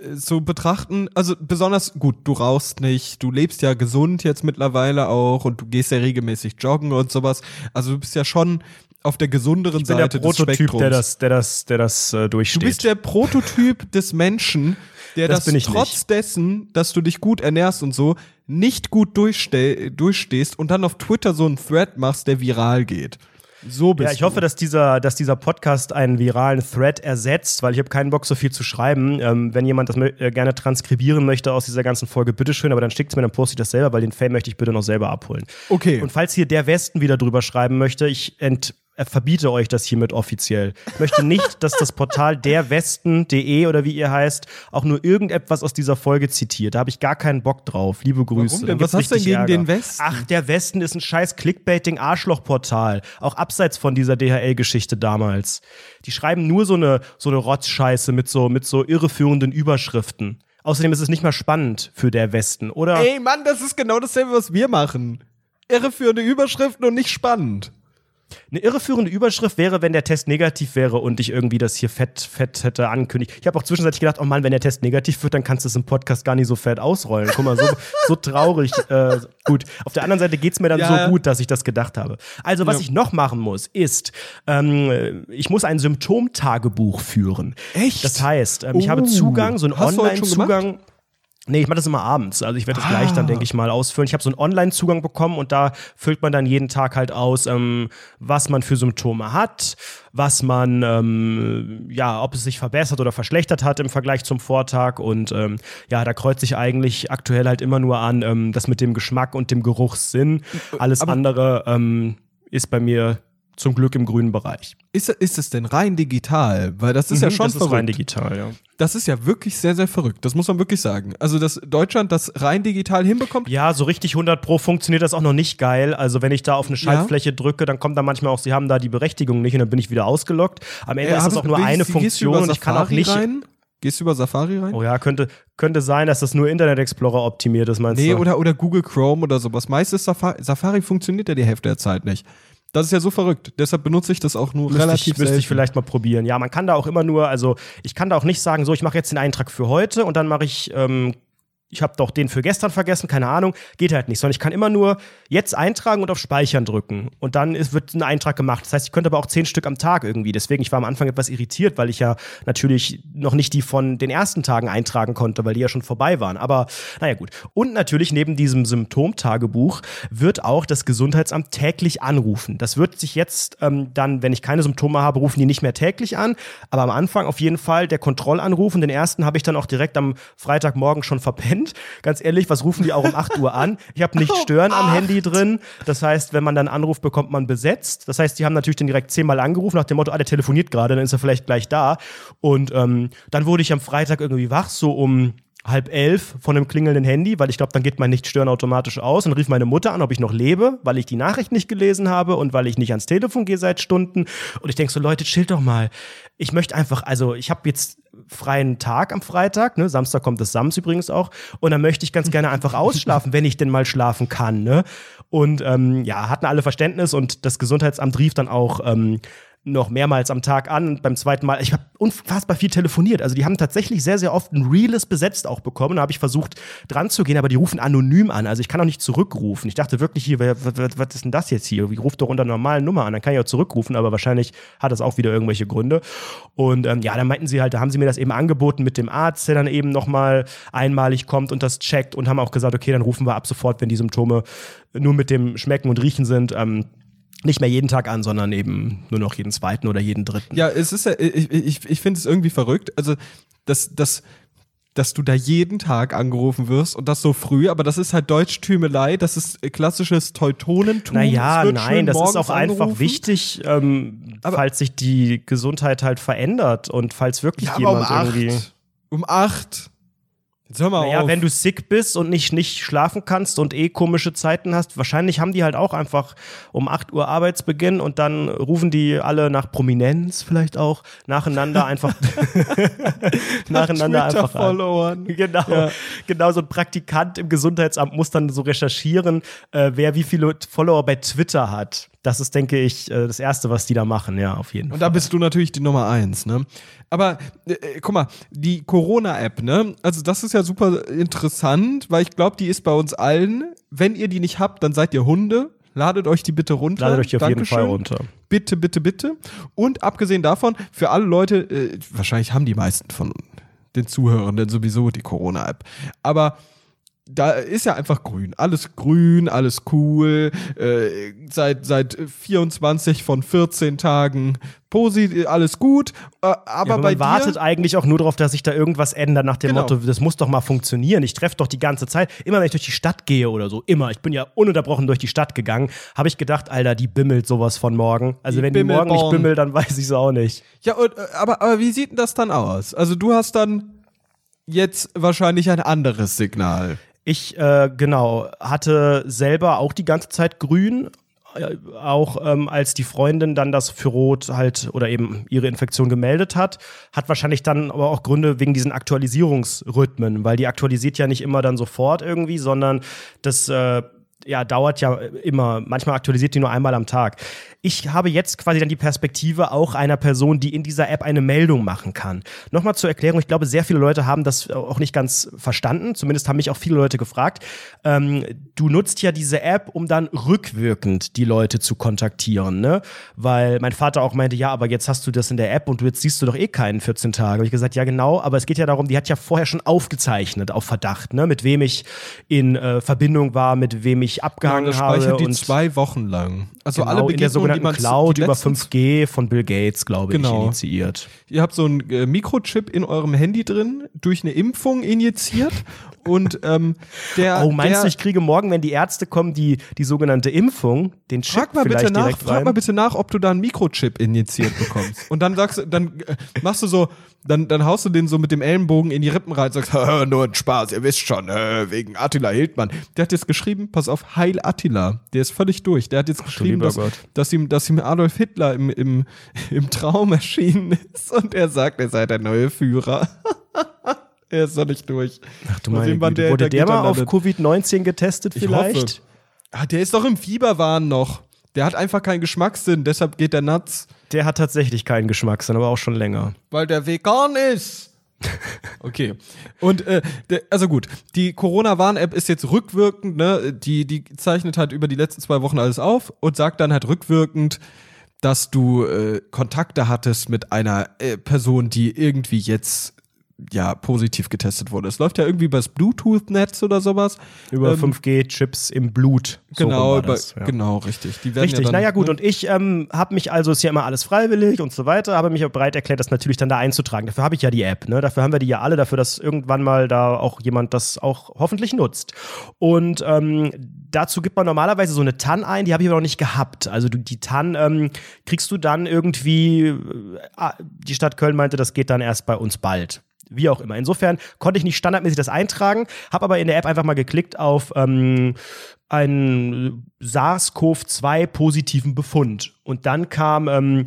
äh, zu betrachten, also besonders gut, du rauchst nicht, du lebst ja gesund jetzt mittlerweile auch und du gehst ja regelmäßig joggen und sowas. Also du bist ja schon auf der gesunderen Ich bin der Seite des Prototyp, Spektrums. der das, der das, der das äh, du durchsteht. bist der Prototyp des Menschen, der Das das, trotz nicht. dessen, dass du dich gut ernährst und so, nicht gut durchste durchstehst und dann auf Twitter so einen Thread machst, der viral geht. So bist Ja, ich hoffe, du. dass dieser, dass dieser Podcast einen viralen Thread ersetzt, weil ich habe keinen Bock, so viel zu schreiben. Ähm, wenn jemand das äh, gerne transkribieren möchte aus dieser ganzen Folge, bitteschön, aber dann schickt's mir, dann poste ich das selber, weil den Fan möchte ich bitte noch selber abholen. Okay. Und falls hier der Westen wieder drüber schreiben möchte, ich ent verbiete euch das hiermit offiziell. Ich möchte nicht, dass das Portal derwesten.de oder wie ihr heißt, auch nur irgendetwas aus dieser Folge zitiert. Da habe ich gar keinen Bock drauf. Liebe Grüße. Was hast du denn gegen Ärger. den Westen? Ach, der Westen ist ein scheiß Clickbaiting-Arschloch-Portal. Auch abseits von dieser DHL-Geschichte damals. Die schreiben nur so eine, so eine Rotzscheiße mit so, mit so irreführenden Überschriften. Außerdem ist es nicht mal spannend für der Westen, oder? Ey, Mann, das ist genau dasselbe, was wir machen. Irreführende Überschriften und nicht spannend. Eine irreführende Überschrift wäre, wenn der Test negativ wäre und ich irgendwie das hier fett, fett hätte ankündigt. Ich habe auch zwischenzeitlich gedacht, oh Mann, wenn der Test negativ wird, dann kannst du es im Podcast gar nicht so fett ausrollen. Guck mal, so, so traurig. Äh, gut, auf der anderen Seite geht's mir dann Ja. so gut, dass ich das gedacht habe. Also, was Ja. ich noch machen muss, ist, ähm, ich muss ein Symptomtagebuch führen. Echt? Das heißt, ähm, ich habe Oh. Zugang, so einen Online-Zugang. Nee, ich mache das immer abends. Also ich werde das ah. gleich dann, denke ich mal, ausfüllen. Ich habe so einen Online-Zugang bekommen und da füllt man dann jeden Tag halt aus, ähm, was man für Symptome hat, was man, ähm, ja, ob es sich verbessert oder verschlechtert hat im Vergleich zum Vortag. Und ähm, ja, da kreuzt sich eigentlich aktuell halt immer nur an, ähm, das mit dem Geschmack und dem Geruchssinn. Alles Aber andere ähm, ist bei mir zum Glück im grünen Bereich. Ist, ist es denn rein digital? Weil das ist mhm, ja schon das verrückt. Ist rein digital, ja. Das ist ja wirklich sehr, sehr verrückt. Das muss man wirklich sagen. Also, dass Deutschland das rein digital hinbekommt. Ja, so richtig 100 Pro funktioniert das auch noch nicht geil. Also, wenn ich da auf eine Schaltfläche ja. drücke, dann kommt da manchmal auch, sie haben da die Berechtigung nicht und dann bin ich wieder ausgelockt. Am Ende ja, ist das auch nur eine Funktion und ich kann auch nicht. Rein? Gehst du über Safari rein? Oh ja, könnte, könnte sein, dass das nur Internet Explorer optimiert ist, meinst nee, du? Nee, oder, oder Google Chrome oder sowas. Meistens Safari, Safari funktioniert ja die Hälfte der Zeit nicht. Das ist ja so verrückt. Deshalb benutze ich das auch nur müsste relativ ich, Müsste ich vielleicht mal probieren. Ja, man kann da auch immer nur, also ich kann da auch nicht sagen, so, ich mache jetzt den Eintrag für heute und dann mache ich ähm, ich habe doch den für gestern vergessen, keine Ahnung, geht halt nicht, sondern ich kann immer nur jetzt eintragen und auf Speichern drücken und dann ist, wird ein Eintrag gemacht. Das heißt, ich könnte aber auch zehn Stück am Tag irgendwie. Deswegen, ich war am Anfang etwas irritiert, weil ich ja natürlich noch nicht die von den ersten Tagen eintragen konnte, weil die ja schon vorbei waren. Aber naja, gut. Und natürlich neben diesem Symptomtagebuch wird auch das Gesundheitsamt täglich anrufen. Das wird sich jetzt ähm, dann, wenn ich keine Symptome habe, rufen die nicht mehr täglich an. Aber am Anfang auf jeden Fall der Kontrollanruf und den ersten habe ich dann auch direkt am Freitagmorgen schon verpennt Moment, ganz ehrlich, was rufen die auch um 8 Uhr an? Ich habe nicht oh, stören am Handy drin. Das heißt, wenn man dann anruft, bekommt man besetzt. Das heißt, die haben natürlich dann direkt zehnmal angerufen nach dem Motto, ah, der telefoniert gerade, dann ist er vielleicht gleich da. Und ähm, dann wurde ich am Freitag irgendwie wach, so um halb elf von einem klingelnden Handy, weil ich glaube, dann geht mein Nichtstören automatisch aus und rief meine Mutter an, ob ich noch lebe, weil ich die Nachricht nicht gelesen habe und weil ich nicht ans Telefon gehe seit Stunden. Und ich denke so, Leute, chill doch mal. Ich möchte einfach, also ich habe jetzt freien Tag am Freitag, ne? Samstag kommt das Sams übrigens auch. Und dann möchte ich ganz gerne einfach ausschlafen, wenn ich denn mal schlafen kann. Ne? Und ähm, ja, hatten alle Verständnis und das Gesundheitsamt rief dann auch ähm, noch mehrmals am Tag an und beim zweiten Mal, ich habe unfassbar viel telefoniert. Also die haben tatsächlich sehr, sehr oft ein Reales besetzt auch bekommen. Da habe ich versucht dran zu gehen, aber die rufen anonym an. Also ich kann auch nicht zurückrufen. Ich dachte wirklich hier, was, ist denn das jetzt hier? Ich rufe doch unter normalen Nummer an, dann kann ich auch zurückrufen, aber wahrscheinlich hat das auch wieder irgendwelche Gründe. Und ähm, ja, dann meinten sie halt, da haben sie mir das eben angeboten mit dem Arzt, der dann eben nochmal einmalig kommt und das checkt und haben auch gesagt, okay, dann rufen wir ab sofort, wenn die Symptome nur mit dem Schmecken und Riechen sind. Ähm, nicht mehr jeden Tag an, sondern eben nur noch jeden zweiten oder jeden dritten. Ja, es ist ja, ich, ich, ich finde es irgendwie verrückt. Also, dass, dass, dass du da jeden Tag angerufen wirst und das so früh, aber das ist halt Deutschtümelei, das ist klassisches Teutonentum. Naja, nein, das ist auch angerufen. einfach wichtig, ähm, falls sich die Gesundheit halt verändert und falls wirklich ja, jemand um irgendwie. Um acht. Hör mal naja, auf. wenn du sick bist und nicht, nicht schlafen kannst und eh komische Zeiten hast, wahrscheinlich haben die halt auch einfach um 8 Uhr Arbeitsbeginn und dann rufen die alle nach Prominenz vielleicht auch nacheinander einfach nacheinander einfach an. Genau, ja. genau so ein Praktikant im Gesundheitsamt muss dann so recherchieren, äh, wer wie viele Follower bei Twitter hat. Das ist, denke ich, äh, das Erste, was die da machen, ja, auf jeden Fall. Und da bist du natürlich die Nummer eins, ne? Aber äh, äh, guck mal, die Corona-App, ne? Also das ist ja super interessant, weil ich glaube, die ist bei uns allen. Wenn ihr die nicht habt, dann seid ihr Hunde. Ladet euch die bitte runter. Ladet euch die auf Dankeschön. jeden Fall runter. Bitte, bitte, bitte. Und abgesehen davon, für alle Leute, äh, wahrscheinlich haben die meisten von den Zuhörenden sowieso die Corona-App. Aber da ist ja einfach grün. Alles grün, alles cool. Äh, seit, seit 24 von 14 Tagen Posi, alles gut. Äh, aber, ja, aber bei man wartet eigentlich auch nur darauf, dass sich da irgendwas ändert, nach dem genau. Motto, das muss doch mal funktionieren. Ich treffe doch die ganze Zeit, immer wenn ich durch die Stadt gehe oder so, immer. Ich bin ja ununterbrochen durch die Stadt gegangen, habe ich gedacht, Alter, die bimmelt sowas von morgen. Also die wenn die morgen nicht bimmelt, dann weiß ich es auch nicht. Ja, und, äh, aber, aber wie sieht denn das dann aus? Also du hast dann jetzt wahrscheinlich ein anderes Signal. Ich, äh, genau, hatte selber auch die ganze Zeit grün, äh, auch ähm, als die Freundin dann das für Rot halt oder eben ihre Infektion gemeldet hat, hat wahrscheinlich dann aber auch Gründe wegen diesen Aktualisierungsrhythmen, weil die aktualisiert ja nicht immer dann sofort irgendwie, sondern das äh, ja, dauert ja immer. Manchmal aktualisiert die nur einmal am Tag. Ich habe jetzt quasi dann die Perspektive auch einer Person, die in dieser App eine Meldung machen kann. Nochmal zur Erklärung, ich glaube, sehr viele Leute haben das auch nicht ganz verstanden, zumindest haben mich auch viele Leute gefragt. Ähm, du nutzt ja diese App, um dann rückwirkend die Leute zu kontaktieren, ne? Weil mein Vater auch meinte, ja, aber jetzt hast du das in der App und jetzt siehst du doch eh keinen 14 Tage. Habe ich gesagt, ja genau, aber es geht ja darum, die hat ja vorher schon aufgezeichnet auf Verdacht, ne? Mit wem ich in äh, Verbindung war, mit wem ich abgehangen ja, habe. die zwei Wochen lang. Also genau, alle Begegnungen, sogenannten Cloud über 5G von Bill Gates, glaube genau. ich, initiiert. Ihr habt so einen äh, Mikrochip in eurem Handy drin, durch eine Impfung injiziert und ähm, der. Oh, meinst der, du, ich kriege morgen, wenn die Ärzte kommen, die, die sogenannte Impfung, den Chip frag mal bitte nach, Frag mal bitte nach, ob du da einen Mikrochip injiziert bekommst. und dann sagst du, dann äh, machst du so, dann, dann haust du den so mit dem Ellenbogen in die Rippen rein und sagst, nur ein Spaß, ihr wisst schon, wegen Attila Hildmann. Der hat jetzt geschrieben, pass auf, Heil Attila. Der ist völlig durch. Der hat jetzt geschrieben, dass, dass, ihm, dass ihm Adolf Hitler im, im, im Traum erschienen ist und er sagt, er sei der neue Führer. er ist noch nicht durch. Ach du meine Güte. Der, Wurde der, der mal auf Covid-19 getestet ich vielleicht? Hoffe. Ah, der ist doch im Fieberwahn noch. Der hat einfach keinen Geschmackssinn, deshalb geht der nuts. Der hat tatsächlich keinen Geschmackssinn, aber auch schon länger. Weil der vegan ist. Okay. Und äh, also gut, die Corona-Warn-App ist jetzt rückwirkend, ne? Die, die zeichnet halt über die letzten zwei Wochen alles auf und sagt dann halt rückwirkend, dass du äh, Kontakte hattest mit einer äh, Person, die irgendwie jetzt ja, positiv getestet wurde. Es läuft ja irgendwie übers Bluetooth-Netz oder sowas. Über ähm, 5G-Chips im Blut. Genau, so über, ja. genau, richtig. Die werden richtig, ja naja gut, ne? und ich ähm, habe mich also, ist ja immer alles freiwillig und so weiter, habe mich auch bereit erklärt, das natürlich dann da einzutragen. Dafür habe ich ja die App, ne? Dafür haben wir die ja alle, dafür, dass irgendwann mal da auch jemand das auch hoffentlich nutzt. Und ähm, dazu gibt man normalerweise so eine TAN ein, die habe ich aber noch nicht gehabt. Also du, die TAN ähm, kriegst du dann irgendwie, äh, die Stadt Köln meinte, das geht dann erst bei uns bald wie auch immer. Insofern konnte ich nicht standardmäßig das eintragen, habe aber in der App einfach mal geklickt auf ähm, einen SARS-CoV-2 positiven Befund. Und dann kam, ähm,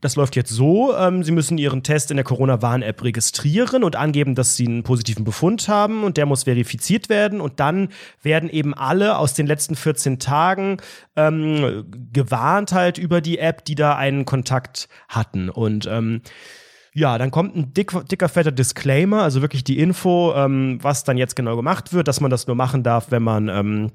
das läuft jetzt so, ähm, Sie müssen Ihren Test in der Corona-Warn-App registrieren und angeben, dass Sie einen positiven Befund haben und der muss verifiziert werden. Und dann werden eben alle aus den letzten 14 Tagen ähm, gewarnt halt über die App, die da einen Kontakt hatten. Und ähm, ja, dann kommt ein dick, dicker, fetter Disclaimer, also wirklich die Info, ähm, was dann jetzt genau gemacht wird, dass man das nur machen darf, wenn man ähm,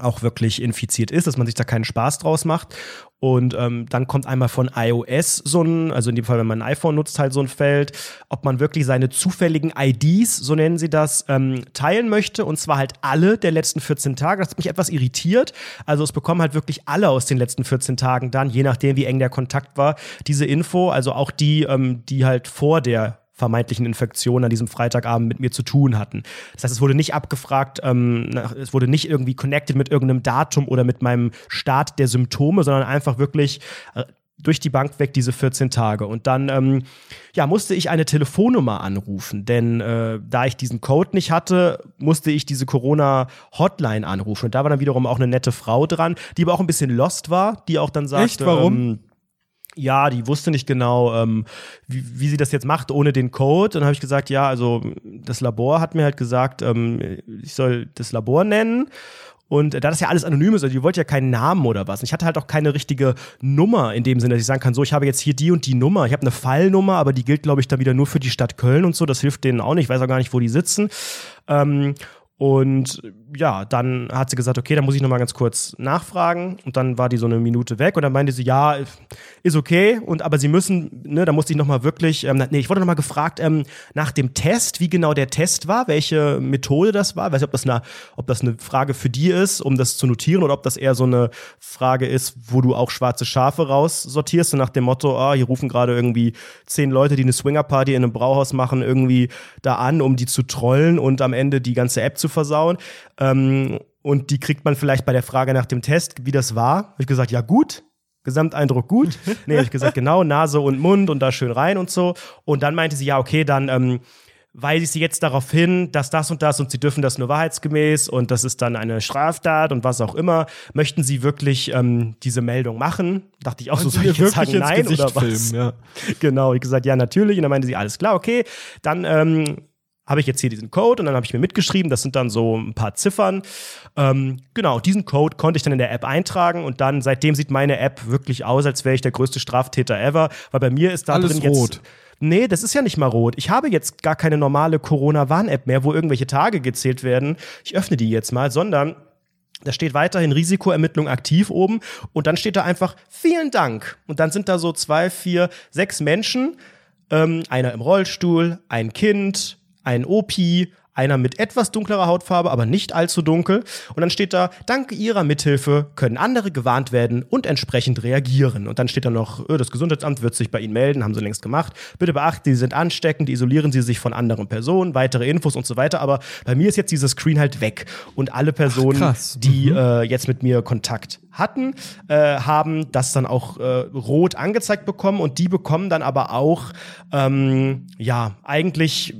auch wirklich infiziert ist, dass man sich da keinen Spaß draus macht. Und ähm, dann kommt einmal von iOS so ein, also in dem Fall, wenn man ein iPhone nutzt, halt so ein Feld, ob man wirklich seine zufälligen IDs, so nennen sie das, ähm, teilen möchte. Und zwar halt alle der letzten 14 Tage. Das hat mich etwas irritiert. Also es bekommen halt wirklich alle aus den letzten 14 Tagen dann, je nachdem, wie eng der Kontakt war, diese Info. Also auch die, ähm, die halt vor der vermeintlichen Infektionen an diesem Freitagabend mit mir zu tun hatten. Das heißt, es wurde nicht abgefragt, ähm, es wurde nicht irgendwie connected mit irgendeinem Datum oder mit meinem Start der Symptome, sondern einfach wirklich äh, durch die Bank weg diese 14 Tage. Und dann ähm, ja, musste ich eine Telefonnummer anrufen, denn äh, da ich diesen Code nicht hatte, musste ich diese Corona-Hotline anrufen. Und da war dann wiederum auch eine nette Frau dran, die aber auch ein bisschen lost war, die auch dann sagte, Echt? Warum? Ähm, ja, die wusste nicht genau, ähm, wie, wie sie das jetzt macht ohne den Code. Und dann habe ich gesagt, ja, also das Labor hat mir halt gesagt, ähm, ich soll das Labor nennen. Und da das ja alles anonym ist, also die wollte ja keinen Namen oder was. Und ich hatte halt auch keine richtige Nummer in dem Sinne, dass ich sagen kann, so, ich habe jetzt hier die und die Nummer. Ich habe eine Fallnummer, aber die gilt, glaube ich, dann wieder nur für die Stadt Köln und so. Das hilft denen auch nicht. Ich weiß auch gar nicht, wo die sitzen. Ähm, und ja, dann hat sie gesagt, okay, dann muss ich nochmal ganz kurz nachfragen. Und dann war die so eine Minute weg und dann meinte sie, ja, ist okay. Und aber sie müssen, ne, da musste ich nochmal wirklich, ähm, nee, ich wurde nochmal gefragt ähm, nach dem Test, wie genau der Test war, welche Methode das war. Weiß nicht, ob das, eine, ob das eine Frage für die ist, um das zu notieren, oder ob das eher so eine Frage ist, wo du auch schwarze Schafe raussortierst, so nach dem Motto, ah, hier rufen gerade irgendwie zehn Leute, die eine Swingerparty in einem Brauhaus machen, irgendwie da an, um die zu trollen und am Ende die ganze App zu versauen. Ähm, und die kriegt man vielleicht bei der Frage nach dem Test, wie das war. Habe ich gesagt, ja gut, Gesamteindruck gut. nee, habe ich gesagt, genau, Nase und Mund und da schön rein und so. Und dann meinte sie, ja, okay, dann ähm, weise ich sie jetzt darauf hin, dass das und das und sie dürfen das nur wahrheitsgemäß und das ist dann eine Straftat und was auch immer. Möchten sie wirklich ähm, diese Meldung machen? Dachte ich auch so, soll ich jetzt sagen nein oder was? Filmen, ja. Genau, ich gesagt, ja, natürlich. Und dann meinte sie, alles klar, okay. Dann ähm, habe ich jetzt hier diesen Code und dann habe ich mir mitgeschrieben, das sind dann so ein paar Ziffern. Ähm, genau, diesen Code konnte ich dann in der App eintragen und dann seitdem sieht meine App wirklich aus, als wäre ich der größte Straftäter ever, weil bei mir ist da Alles drin jetzt rot. Nee, das ist ja nicht mal rot. Ich habe jetzt gar keine normale Corona-Warn-App mehr, wo irgendwelche Tage gezählt werden. Ich öffne die jetzt mal, sondern da steht weiterhin Risikoermittlung aktiv oben und dann steht da einfach vielen Dank. Und dann sind da so zwei, vier, sechs Menschen, ähm, einer im Rollstuhl, ein Kind, ein Opi, einer mit etwas dunklerer Hautfarbe, aber nicht allzu dunkel. Und dann steht da, dank Ihrer Mithilfe können andere gewarnt werden und entsprechend reagieren. Und dann steht da noch, äh, das Gesundheitsamt wird sich bei Ihnen melden, haben sie längst gemacht. Bitte beachten, Sie sind ansteckend, isolieren Sie sich von anderen Personen, weitere Infos und so weiter. Aber bei mir ist jetzt dieser Screen halt weg. Und alle Personen, krass. die äh, jetzt mit mir Kontakt hatten, äh, haben das dann auch äh, rot angezeigt bekommen und die bekommen dann aber auch, ähm, ja, eigentlich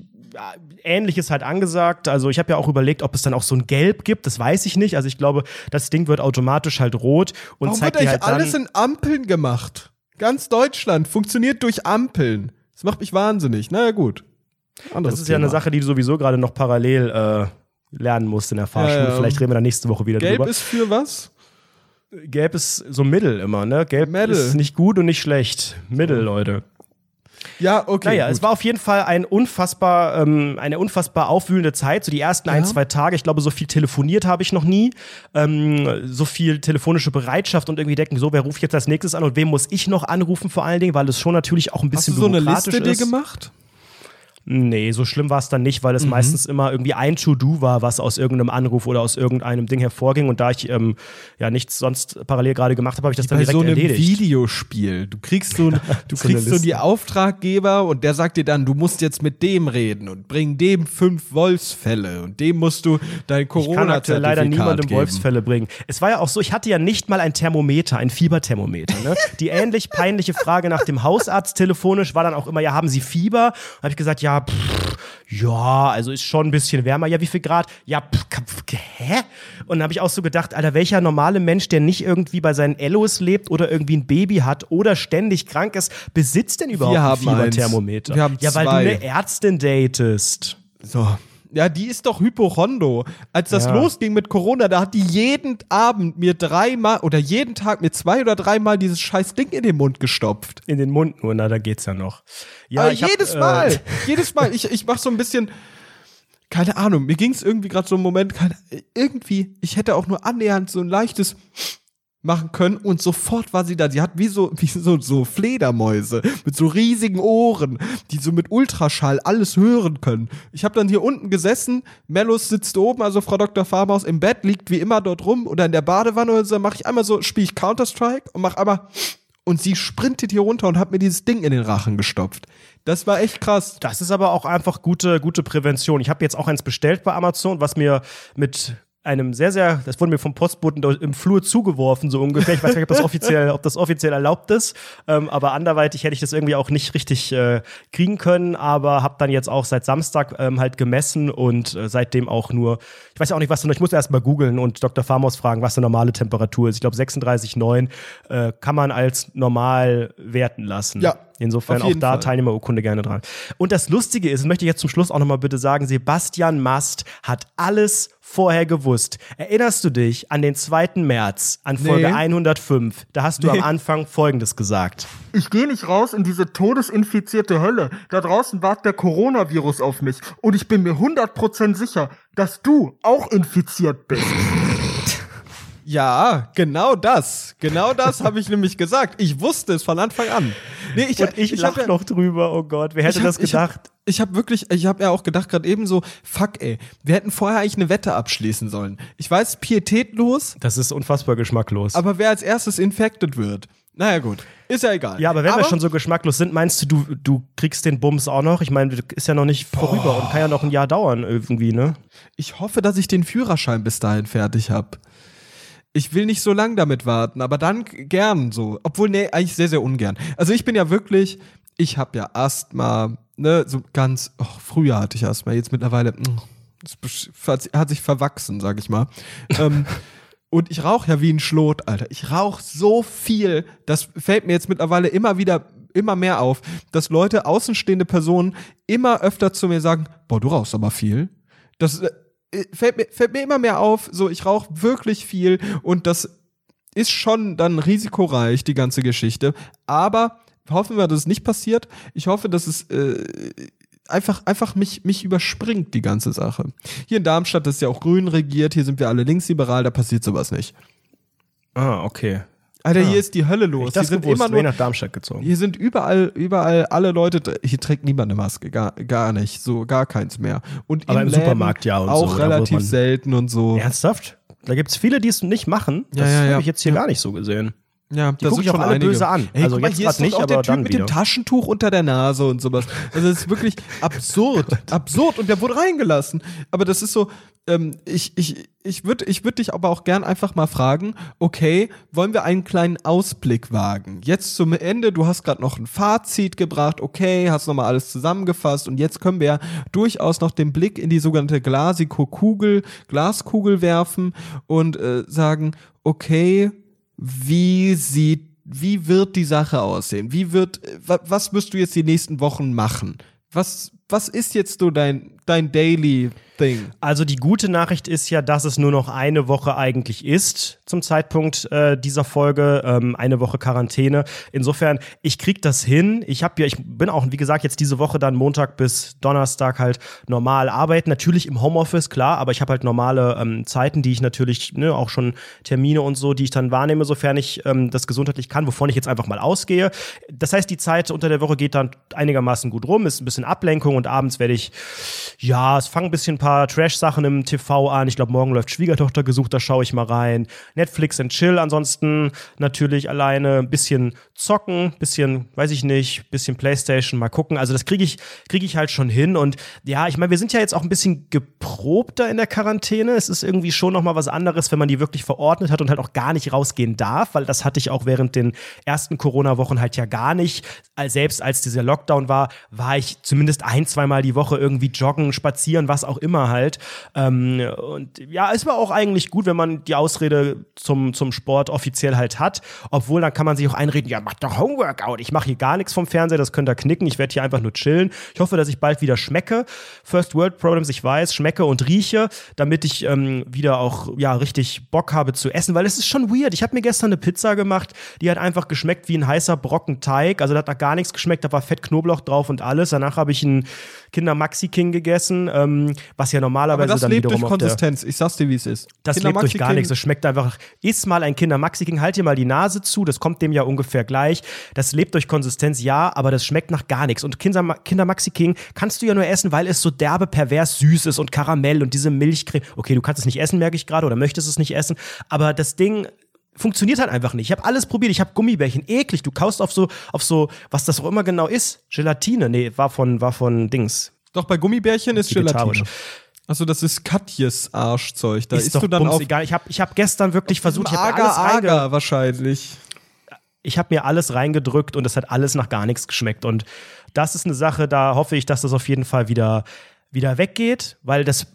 Ähnliches halt angesagt. Also ich habe ja auch überlegt, ob es dann auch so ein Gelb gibt. Das weiß ich nicht. Also ich glaube, das Ding wird automatisch halt rot und Warum zeigt wird dir halt alles in Ampeln gemacht? Ganz Deutschland funktioniert durch Ampeln. Das macht mich wahnsinnig. Na ja, gut. Anderes das ist ja eine Thema. Sache, die du sowieso gerade noch parallel äh, lernen musst in der Fahrschule. Ja. Vielleicht reden wir da nächste Woche wieder Gelb drüber. ist für was? Gelb ist so Mittel immer, ne? Gelb Mittel. ist nicht gut und nicht schlecht. Mittel, Leute. Ja, okay. Naja, gut. es war auf jeden Fall ein unfassbar, ähm, eine unfassbar aufwühlende Zeit. So die ersten ein, zwei Tage. Ich glaube, so viel telefoniert habe ich noch nie. Ähm, so viel telefonische Bereitschaft und irgendwie denken, so, wer ruft jetzt als nächstes an und wem muss ich noch anrufen vor allen Dingen, weil es schon natürlich auch ein Hast du bisschen so eine Liste dir ist. gemacht? Nee, so schlimm war es dann nicht, weil es meistens immer irgendwie ein To-Do war, was aus irgendeinem Anruf oder aus irgendeinem Ding hervorging. Und da ich ähm, ja nichts sonst parallel gerade gemacht habe, habe ich das dann Bei direkt so einem erledigt. Videospiel. Du kriegst so, ein- du So kriegst so die Auftraggeber und der sagt dir dann, du musst jetzt mit dem reden und bring dem fünf Wolfsfälle und dem musst du dein Ich kann corona leider niemandem geben. Wolfsfälle bringen. Es war ja auch so, ich hatte ja nicht mal ein Thermometer, ein Fieberthermometer. Ne? Die ähnlich peinliche Frage nach dem Hausarzt telefonisch war dann auch immer, ja, haben Sie Fieber? Habe ich gesagt, ja, pff, ja, also ist schon ein bisschen wärmer. Ja, wie viel Grad? Ja, pff, hä? Und dann habe ich auch so gedacht, Alter, welcher normale Mensch, der nicht irgendwie bei seinen Ellos lebt oder irgendwie ein Baby hat oder ständig krank ist, besitzt denn überhaupt haben ein. Fieberthermometer? Wir haben ja, weil du eine Ärztin datest. So. Ja, die ist doch Hypochondo. Als das Ja. losging mit Corona, da hat die jeden Abend mir dreimal oder jeden Tag mir zwei oder dreimal dieses scheiß Ding in den Mund gestopft. In den Mund nur, na, da geht's ja noch. Ja, Aber ich hab, jedes äh, Mal, jedes Mal. Ich, ich mach so ein bisschen, keine Ahnung, mir ging es irgendwie gerade so einen Moment, keine, irgendwie, ich hätte auch nur annähernd so ein leichtes machen können und sofort war sie da. Sie hat wie so, wie so, so Fledermäuse mit so riesigen Ohren, die so mit Ultraschall alles hören können. Ich habe dann hier unten gesessen, Mellus sitzt oben, also Frau Dr. Farmaus im Bett, liegt wie immer dort rum oder in der Badewanne oder so, mache ich einmal so, spiele ich Counter-Strike und mach einmal und sie sprintet hier runter und hat mir dieses Ding in den Rachen gestopft. Das war echt krass. Das ist aber auch einfach gute, gute Prävention. Ich habe jetzt auch eins bestellt bei Amazon, was mir mit einem sehr, sehr, das wurde mir vom Postboten im Flur zugeworfen, so ungefähr. Ich weiß nicht, ob das offiziell, ob das offiziell erlaubt ist, ähm, aber anderweitig hätte ich das irgendwie auch nicht richtig äh, kriegen können, aber habe dann jetzt auch seit Samstag ähm, halt gemessen und äh, seitdem auch nur, ich weiß auch nicht, was du, ich muss erst mal googeln und Dr. Farmos fragen, was eine normale Temperatur ist. Ich glaube 36,9 äh, kann man als normal werten lassen. Ja, Insofern auch da Fall. Teilnehmerurkunde gerne dran. Und das Lustige ist, das möchte ich jetzt zum Schluss auch nochmal bitte sagen, Sebastian Mast hat alles vorher gewusst. Erinnerst du dich an den 2. März, an Folge Nee. 105? Da hast du Nee. am Anfang Folgendes gesagt. Ich gehe nicht raus in diese todesinfizierte Hölle. Da draußen wartet der Coronavirus auf mich. Und ich bin mir 100% sicher, dass du auch infiziert bist. Ja, genau das. Genau das habe ich nämlich gesagt. Ich wusste es von Anfang an. Nee, ich, Und ich, ich lach hab ja- noch drüber, oh Gott, wer hätte hab- das gedacht? Ich habe hab wirklich, ich habe ja auch gedacht gerade eben so, fuck ey, wir hätten vorher eigentlich eine Wette abschließen sollen. Ich weiß, pietätlos, das ist unfassbar geschmacklos. aber wer als erstes infected wird. Naja gut, ist ja egal. ja, aber wenn wir schon so geschmacklos sind, meinst du, du, du kriegst den Bums auch noch? Ich meine, ist ja noch nicht vorüber und kann ja noch ein Jahr dauern irgendwie, ne? Ich hoffe, dass ich den Führerschein bis dahin fertig habe. Ich will nicht so lang damit warten, aber dann gern so. Obwohl, nee, eigentlich sehr, sehr ungern. Also ich bin ja wirklich, ich habe ja Asthma, ne, so ganz, oh, früher hatte ich Asthma, jetzt mittlerweile, mm, es hat sich verwachsen, sag ich mal. ähm, und ich rauche ja wie ein Schlot, Alter. Ich rauche so viel, das fällt mir jetzt mittlerweile immer wieder immer mehr auf, dass Leute, außenstehende Personen, immer öfter zu mir sagen, boah, du rauchst aber viel. Das äh, fällt, mir, fällt mir immer mehr auf, so ich rauche wirklich viel und das ist schon dann risikoreich, die ganze Geschichte. Aber hoffen wir, dass es nicht passiert. Ich hoffe, dass es äh, einfach, einfach mich, mich überspringt, die ganze Sache. Hier in Darmstadt ist ja auch grün regiert, hier sind wir alle linksliberal, da passiert sowas nicht. Ah, okay. Alter, Ah. hier ist die Hölle los. Ich hier sind gewusst, immer nur, nach Darmstadt gezogen. hier sind überall, überall alle Leute, hier trägt niemand eine Maske, gar, gar nicht, so gar keins mehr. Und Aber im Läden Supermarkt ja und auch so, relativ selten und so. Ernsthaft? Da gibt es viele, die es nicht machen. Ja, Das ja, ja. habe ich jetzt hier Ja. gar nicht so gesehen. Ja, Die gucken ich auch alle böse an. Ey, Also guck mal, jetzt hier ist nicht, auch der Typ mit wieder. dem Taschentuch unter der Nase und sowas. Also das ist wirklich absurd, absurd und der wurde reingelassen. Aber das ist so, ähm, ich, ich, ich würde ich würd dich aber auch gern einfach mal fragen, okay, wollen wir einen kleinen Ausblick wagen? Jetzt zum Ende, du hast gerade noch ein Fazit gebracht, okay, hast nochmal alles zusammengefasst und jetzt können wir ja durchaus noch den Blick in die sogenannte Glasiko-Kugel, Glaskugel werfen und äh, sagen, okay, wie sieht, wie wird die Sache aussehen? Wie wird, wa- was wirst du jetzt die nächsten Wochen machen? Was, was ist jetzt so dein, dein Daily Thing? Also die gute Nachricht ist ja, dass es nur noch eine Woche eigentlich ist zum Zeitpunkt äh, dieser Folge, ähm, eine Woche Quarantäne. Insofern, ich krieg das hin. Ich habe ja, ich bin auch, wie gesagt, jetzt diese Woche dann Montag bis Donnerstag halt normal arbeiten. Natürlich im Homeoffice, klar, aber ich habe halt normale ähm, Zeiten, die ich natürlich, ne, auch schon Termine und so, die ich dann wahrnehme, sofern ich ähm, das gesundheitlich kann, wovon ich jetzt einfach mal ausgehe. Das heißt, die Zeit unter der Woche geht dann einigermaßen gut rum, ist ein bisschen Ablenkung und abends werde ich, ja, es fangen ein bisschen ein paar Trash-Sachen im TV an. Ich glaube, morgen läuft Schwiegertochter gesucht, da schaue ich mal rein. Netflix and Chill, ansonsten natürlich alleine ein bisschen zocken, bisschen, weiß ich nicht, bisschen Playstation, mal gucken. Also das kriege ich, kriege ich halt schon hin. Und ja, ich meine, wir sind ja jetzt auch ein bisschen geprobter in der Quarantäne. Es ist irgendwie schon noch mal was anderes, wenn man die wirklich verordnet hat und halt auch gar nicht rausgehen darf, weil das hatte ich auch während den ersten Corona-Wochen halt ja gar nicht. Selbst als dieser Lockdown war, war ich zumindest ein, zweimal die Woche irgendwie joggen, spazieren, was auch immer halt. Ähm, und ja, es war auch eigentlich gut, wenn man die Ausrede zum, zum Sport offiziell halt hat. Obwohl, dann kann man sich auch einreden, ja, mach doch Homeworkout. Ich mache hier gar nichts vom Fernseher, das könnt ihr knicken. Ich werde hier einfach nur chillen. Ich hoffe, dass ich bald wieder schmecke. First World Problems, ich weiß, schmecke und rieche, damit ich ähm, wieder auch ja richtig Bock habe zu essen, weil es ist schon weird. Ich habe mir gestern eine Pizza gemacht, die hat einfach geschmeckt wie ein heißer Brocken Teig. Also da hat nach gar nichts geschmeckt, da war Fett Knoblauch drauf und alles. Danach habe ich einen Kinder Maxi King gegessen, ähm, was ja Aber normalerweise das dann lebt wiederum durch auf der Konsistenz. Ich sag's dir, wie es ist. das Kinder lebt durch Maxi gar King- nichts. Das schmeckt einfach. Iss mal ein Kinder Maxi King, halt dir mal die Nase zu. Das kommt dem ja ungefähr gleich. Das lebt durch Konsistenz, ja, aber das schmeckt nach gar nichts. Und Kinder, Kinder Maxi King kannst du ja nur essen, weil es so derbe, pervers süß ist und Karamell und diese Milchcreme. Okay, du kannst es nicht essen, merke ich gerade, oder möchtest es nicht essen. Aber das Ding funktioniert halt einfach nicht. Ich habe alles probiert. Ich habe Gummibärchen, eklig. Du kaust auf so, auf so, was das auch immer genau ist. Gelatine. Nee, war von, war von Dings. Doch, bei Gummibärchen ist. Gelatine. Also das ist Katjes Arschzeug. Da ist isst doch du dann bums auf egal. Ich habe ich hab gestern wirklich versucht, ich habe alles wahrscheinlich. ich habe mir alles reingedrückt und es hat alles nach gar nichts geschmeckt. Und das ist eine Sache, da hoffe ich, dass das auf jeden Fall wieder, wieder weggeht, weil das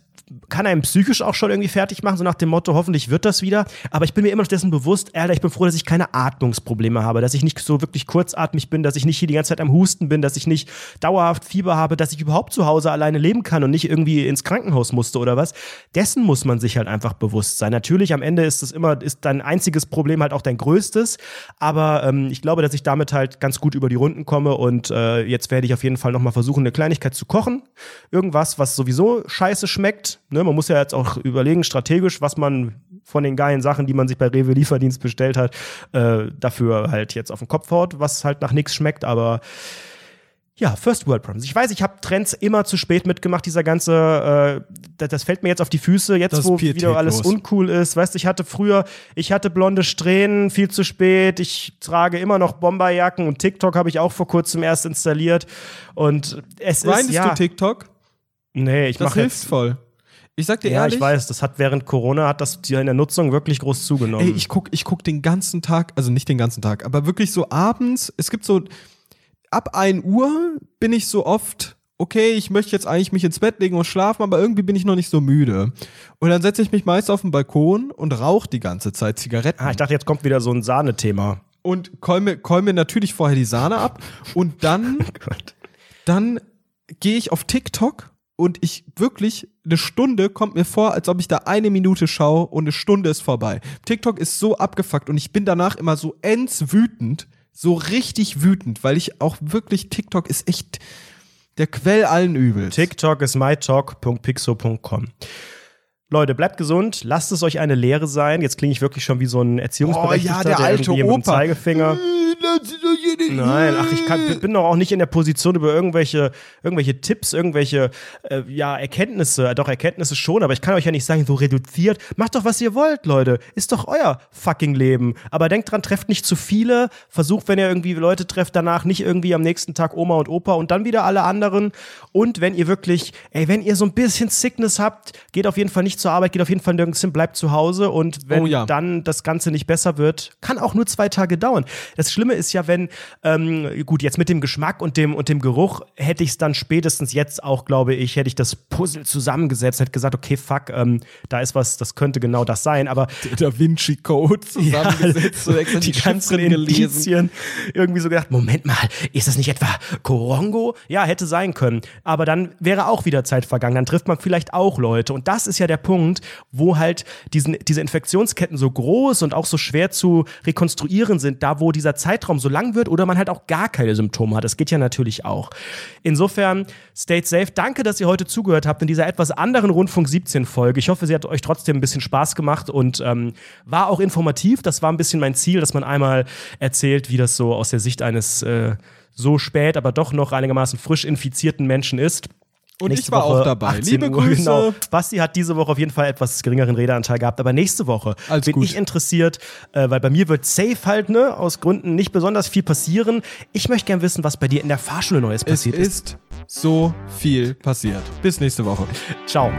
kann einem psychisch auch schon irgendwie fertig machen, so nach dem Motto, hoffentlich wird das wieder. Aber ich bin mir immer noch dessen bewusst, Alter, ich bin froh, dass ich keine Atmungsprobleme habe, dass ich nicht so wirklich kurzatmig bin, dass ich nicht hier die ganze Zeit am Husten bin, dass ich nicht dauerhaft Fieber habe, dass ich überhaupt zu Hause alleine leben kann und nicht irgendwie ins Krankenhaus musste oder was. Dessen muss man sich halt einfach bewusst sein. Natürlich, am Ende ist das immer, ist dein einziges Problem halt auch dein größtes. Aber ähm, ich glaube, dass ich damit halt ganz gut über die Runden komme und äh, jetzt werde ich auf jeden Fall nochmal versuchen, eine Kleinigkeit zu kochen. Irgendwas, was sowieso scheiße schmeckt. Ne? Man muss ja jetzt auch überlegen, strategisch, was man von den geilen Sachen, die man sich bei Rewe Lieferdienst bestellt hat, äh, dafür halt jetzt auf den Kopf haut, was halt nach nichts schmeckt, aber ja, First World Problems. Ich weiß, ich habe Trends immer zu spät mitgemacht, dieser ganze, äh, das, das fällt mir jetzt auf die Füße, jetzt Das wo wieder alles uncool ist. Weißt du, ich hatte früher, ich hatte blonde Strähnen, viel zu spät. Ich trage immer noch Bomberjacken und TikTok habe ich auch vor kurzem erst installiert. Und es Grindest ist ja, du TikTok? nee, ich Das mache hilft jetzt. voll. Ich sag dir Ja, ehrlich, ich weiß, das hat während Corona hat das in der Nutzung wirklich groß zugenommen. ey, ich guck, ich guck den ganzen Tag, also nicht den ganzen Tag, aber wirklich so abends, es gibt so, ab 1 Uhr bin ich so oft, okay, ich möchte jetzt eigentlich mich ins Bett legen und schlafen, aber irgendwie bin ich noch nicht so müde. Und dann setze ich mich meist auf den Balkon und rauche die ganze Zeit Zigaretten. ah, ich dachte, jetzt kommt wieder so ein Sahnethema. und käume, käume natürlich vorher die Sahne ab und dann, dann gehe ich auf TikTok und ich wirklich eine Stunde kommt mir vor, als ob ich da eine Minute schaue und eine Stunde ist vorbei. TikTok ist so abgefuckt und ich bin danach immer so ends wütend, so richtig wütend, weil ich auch wirklich TikTok ist echt der Quell allen Übels. TikTok ist mytalk.pixo.com. Leute, bleibt gesund, lasst es euch eine Lehre sein. Jetzt klinge ich wirklich schon wie so ein Erziehungsberechtigter, oh, ja, der, der alte Opa. mit dem Zeigefinger. Nein, ach, ich kann, bin doch auch nicht in der Position, über irgendwelche, irgendwelche Tipps, irgendwelche äh, ja, Erkenntnisse, doch Erkenntnisse schon, aber ich kann euch ja nicht sagen, so reduziert. Macht doch, was ihr wollt, Leute. Ist doch euer fucking Leben. Aber denkt dran, trefft nicht zu viele. Versucht, wenn ihr irgendwie Leute trefft, danach nicht irgendwie am nächsten Tag Oma und Opa und dann wieder alle anderen. Und wenn ihr wirklich, ey, wenn ihr so ein bisschen Sickness habt, geht auf jeden Fall nicht zur Arbeit, geht auf jeden Fall nirgends hin, bleibt zu Hause. Und wenn Oh ja. dann das Ganze nicht besser wird, kann auch nur zwei Tage dauern. Das Schlimme ist ja, wenn, ähm, gut, jetzt mit dem Geschmack und dem, und dem Geruch hätte ich es dann spätestens jetzt auch, glaube ich, hätte ich das Puzzle zusammengesetzt, hätte gesagt, okay, fuck, ähm, da ist was, das könnte genau das sein, aber Der Da Vinci Code zusammengesetzt und extra die ganzen. Indizien irgendwie so gedacht, Moment mal, ist das nicht etwa Korongo? Ja, hätte sein können. Aber dann wäre auch wieder Zeit vergangen. Dann trifft man vielleicht auch Leute. Und das ist ja der Punkt, wo halt diesen, diese Infektionsketten so groß und auch so schwer zu rekonstruieren sind, da wo dieser Zeitraum so lang wird oder man halt auch gar keine Symptome hat. Das geht ja natürlich auch. Insofern, stay safe. Danke, dass ihr heute zugehört habt in dieser etwas anderen Rundfunk 17 Folge. Ich hoffe, sie hat euch trotzdem ein bisschen Spaß gemacht und ähm, war auch informativ. Das war ein bisschen mein Ziel, dass man einmal erzählt, wie das so aus der Sicht eines äh, so spät, aber doch noch einigermaßen frisch infizierten Menschen ist. Und Nächste ich war Woche auch dabei. 18 Liebe Uhr, Grüße. Genau. Basti hat diese Woche auf jeden Fall etwas geringeren Redeanteil gehabt, aber nächste Woche Alles bin gut. ich interessiert, äh, weil bei mir wird safe halt, ne, aus Gründen nicht besonders viel passieren. Ich möchte gern wissen, was bei dir in der Fahrschule Neues Es passiert ist. ist so viel passiert. Bis nächste Woche. Ciao.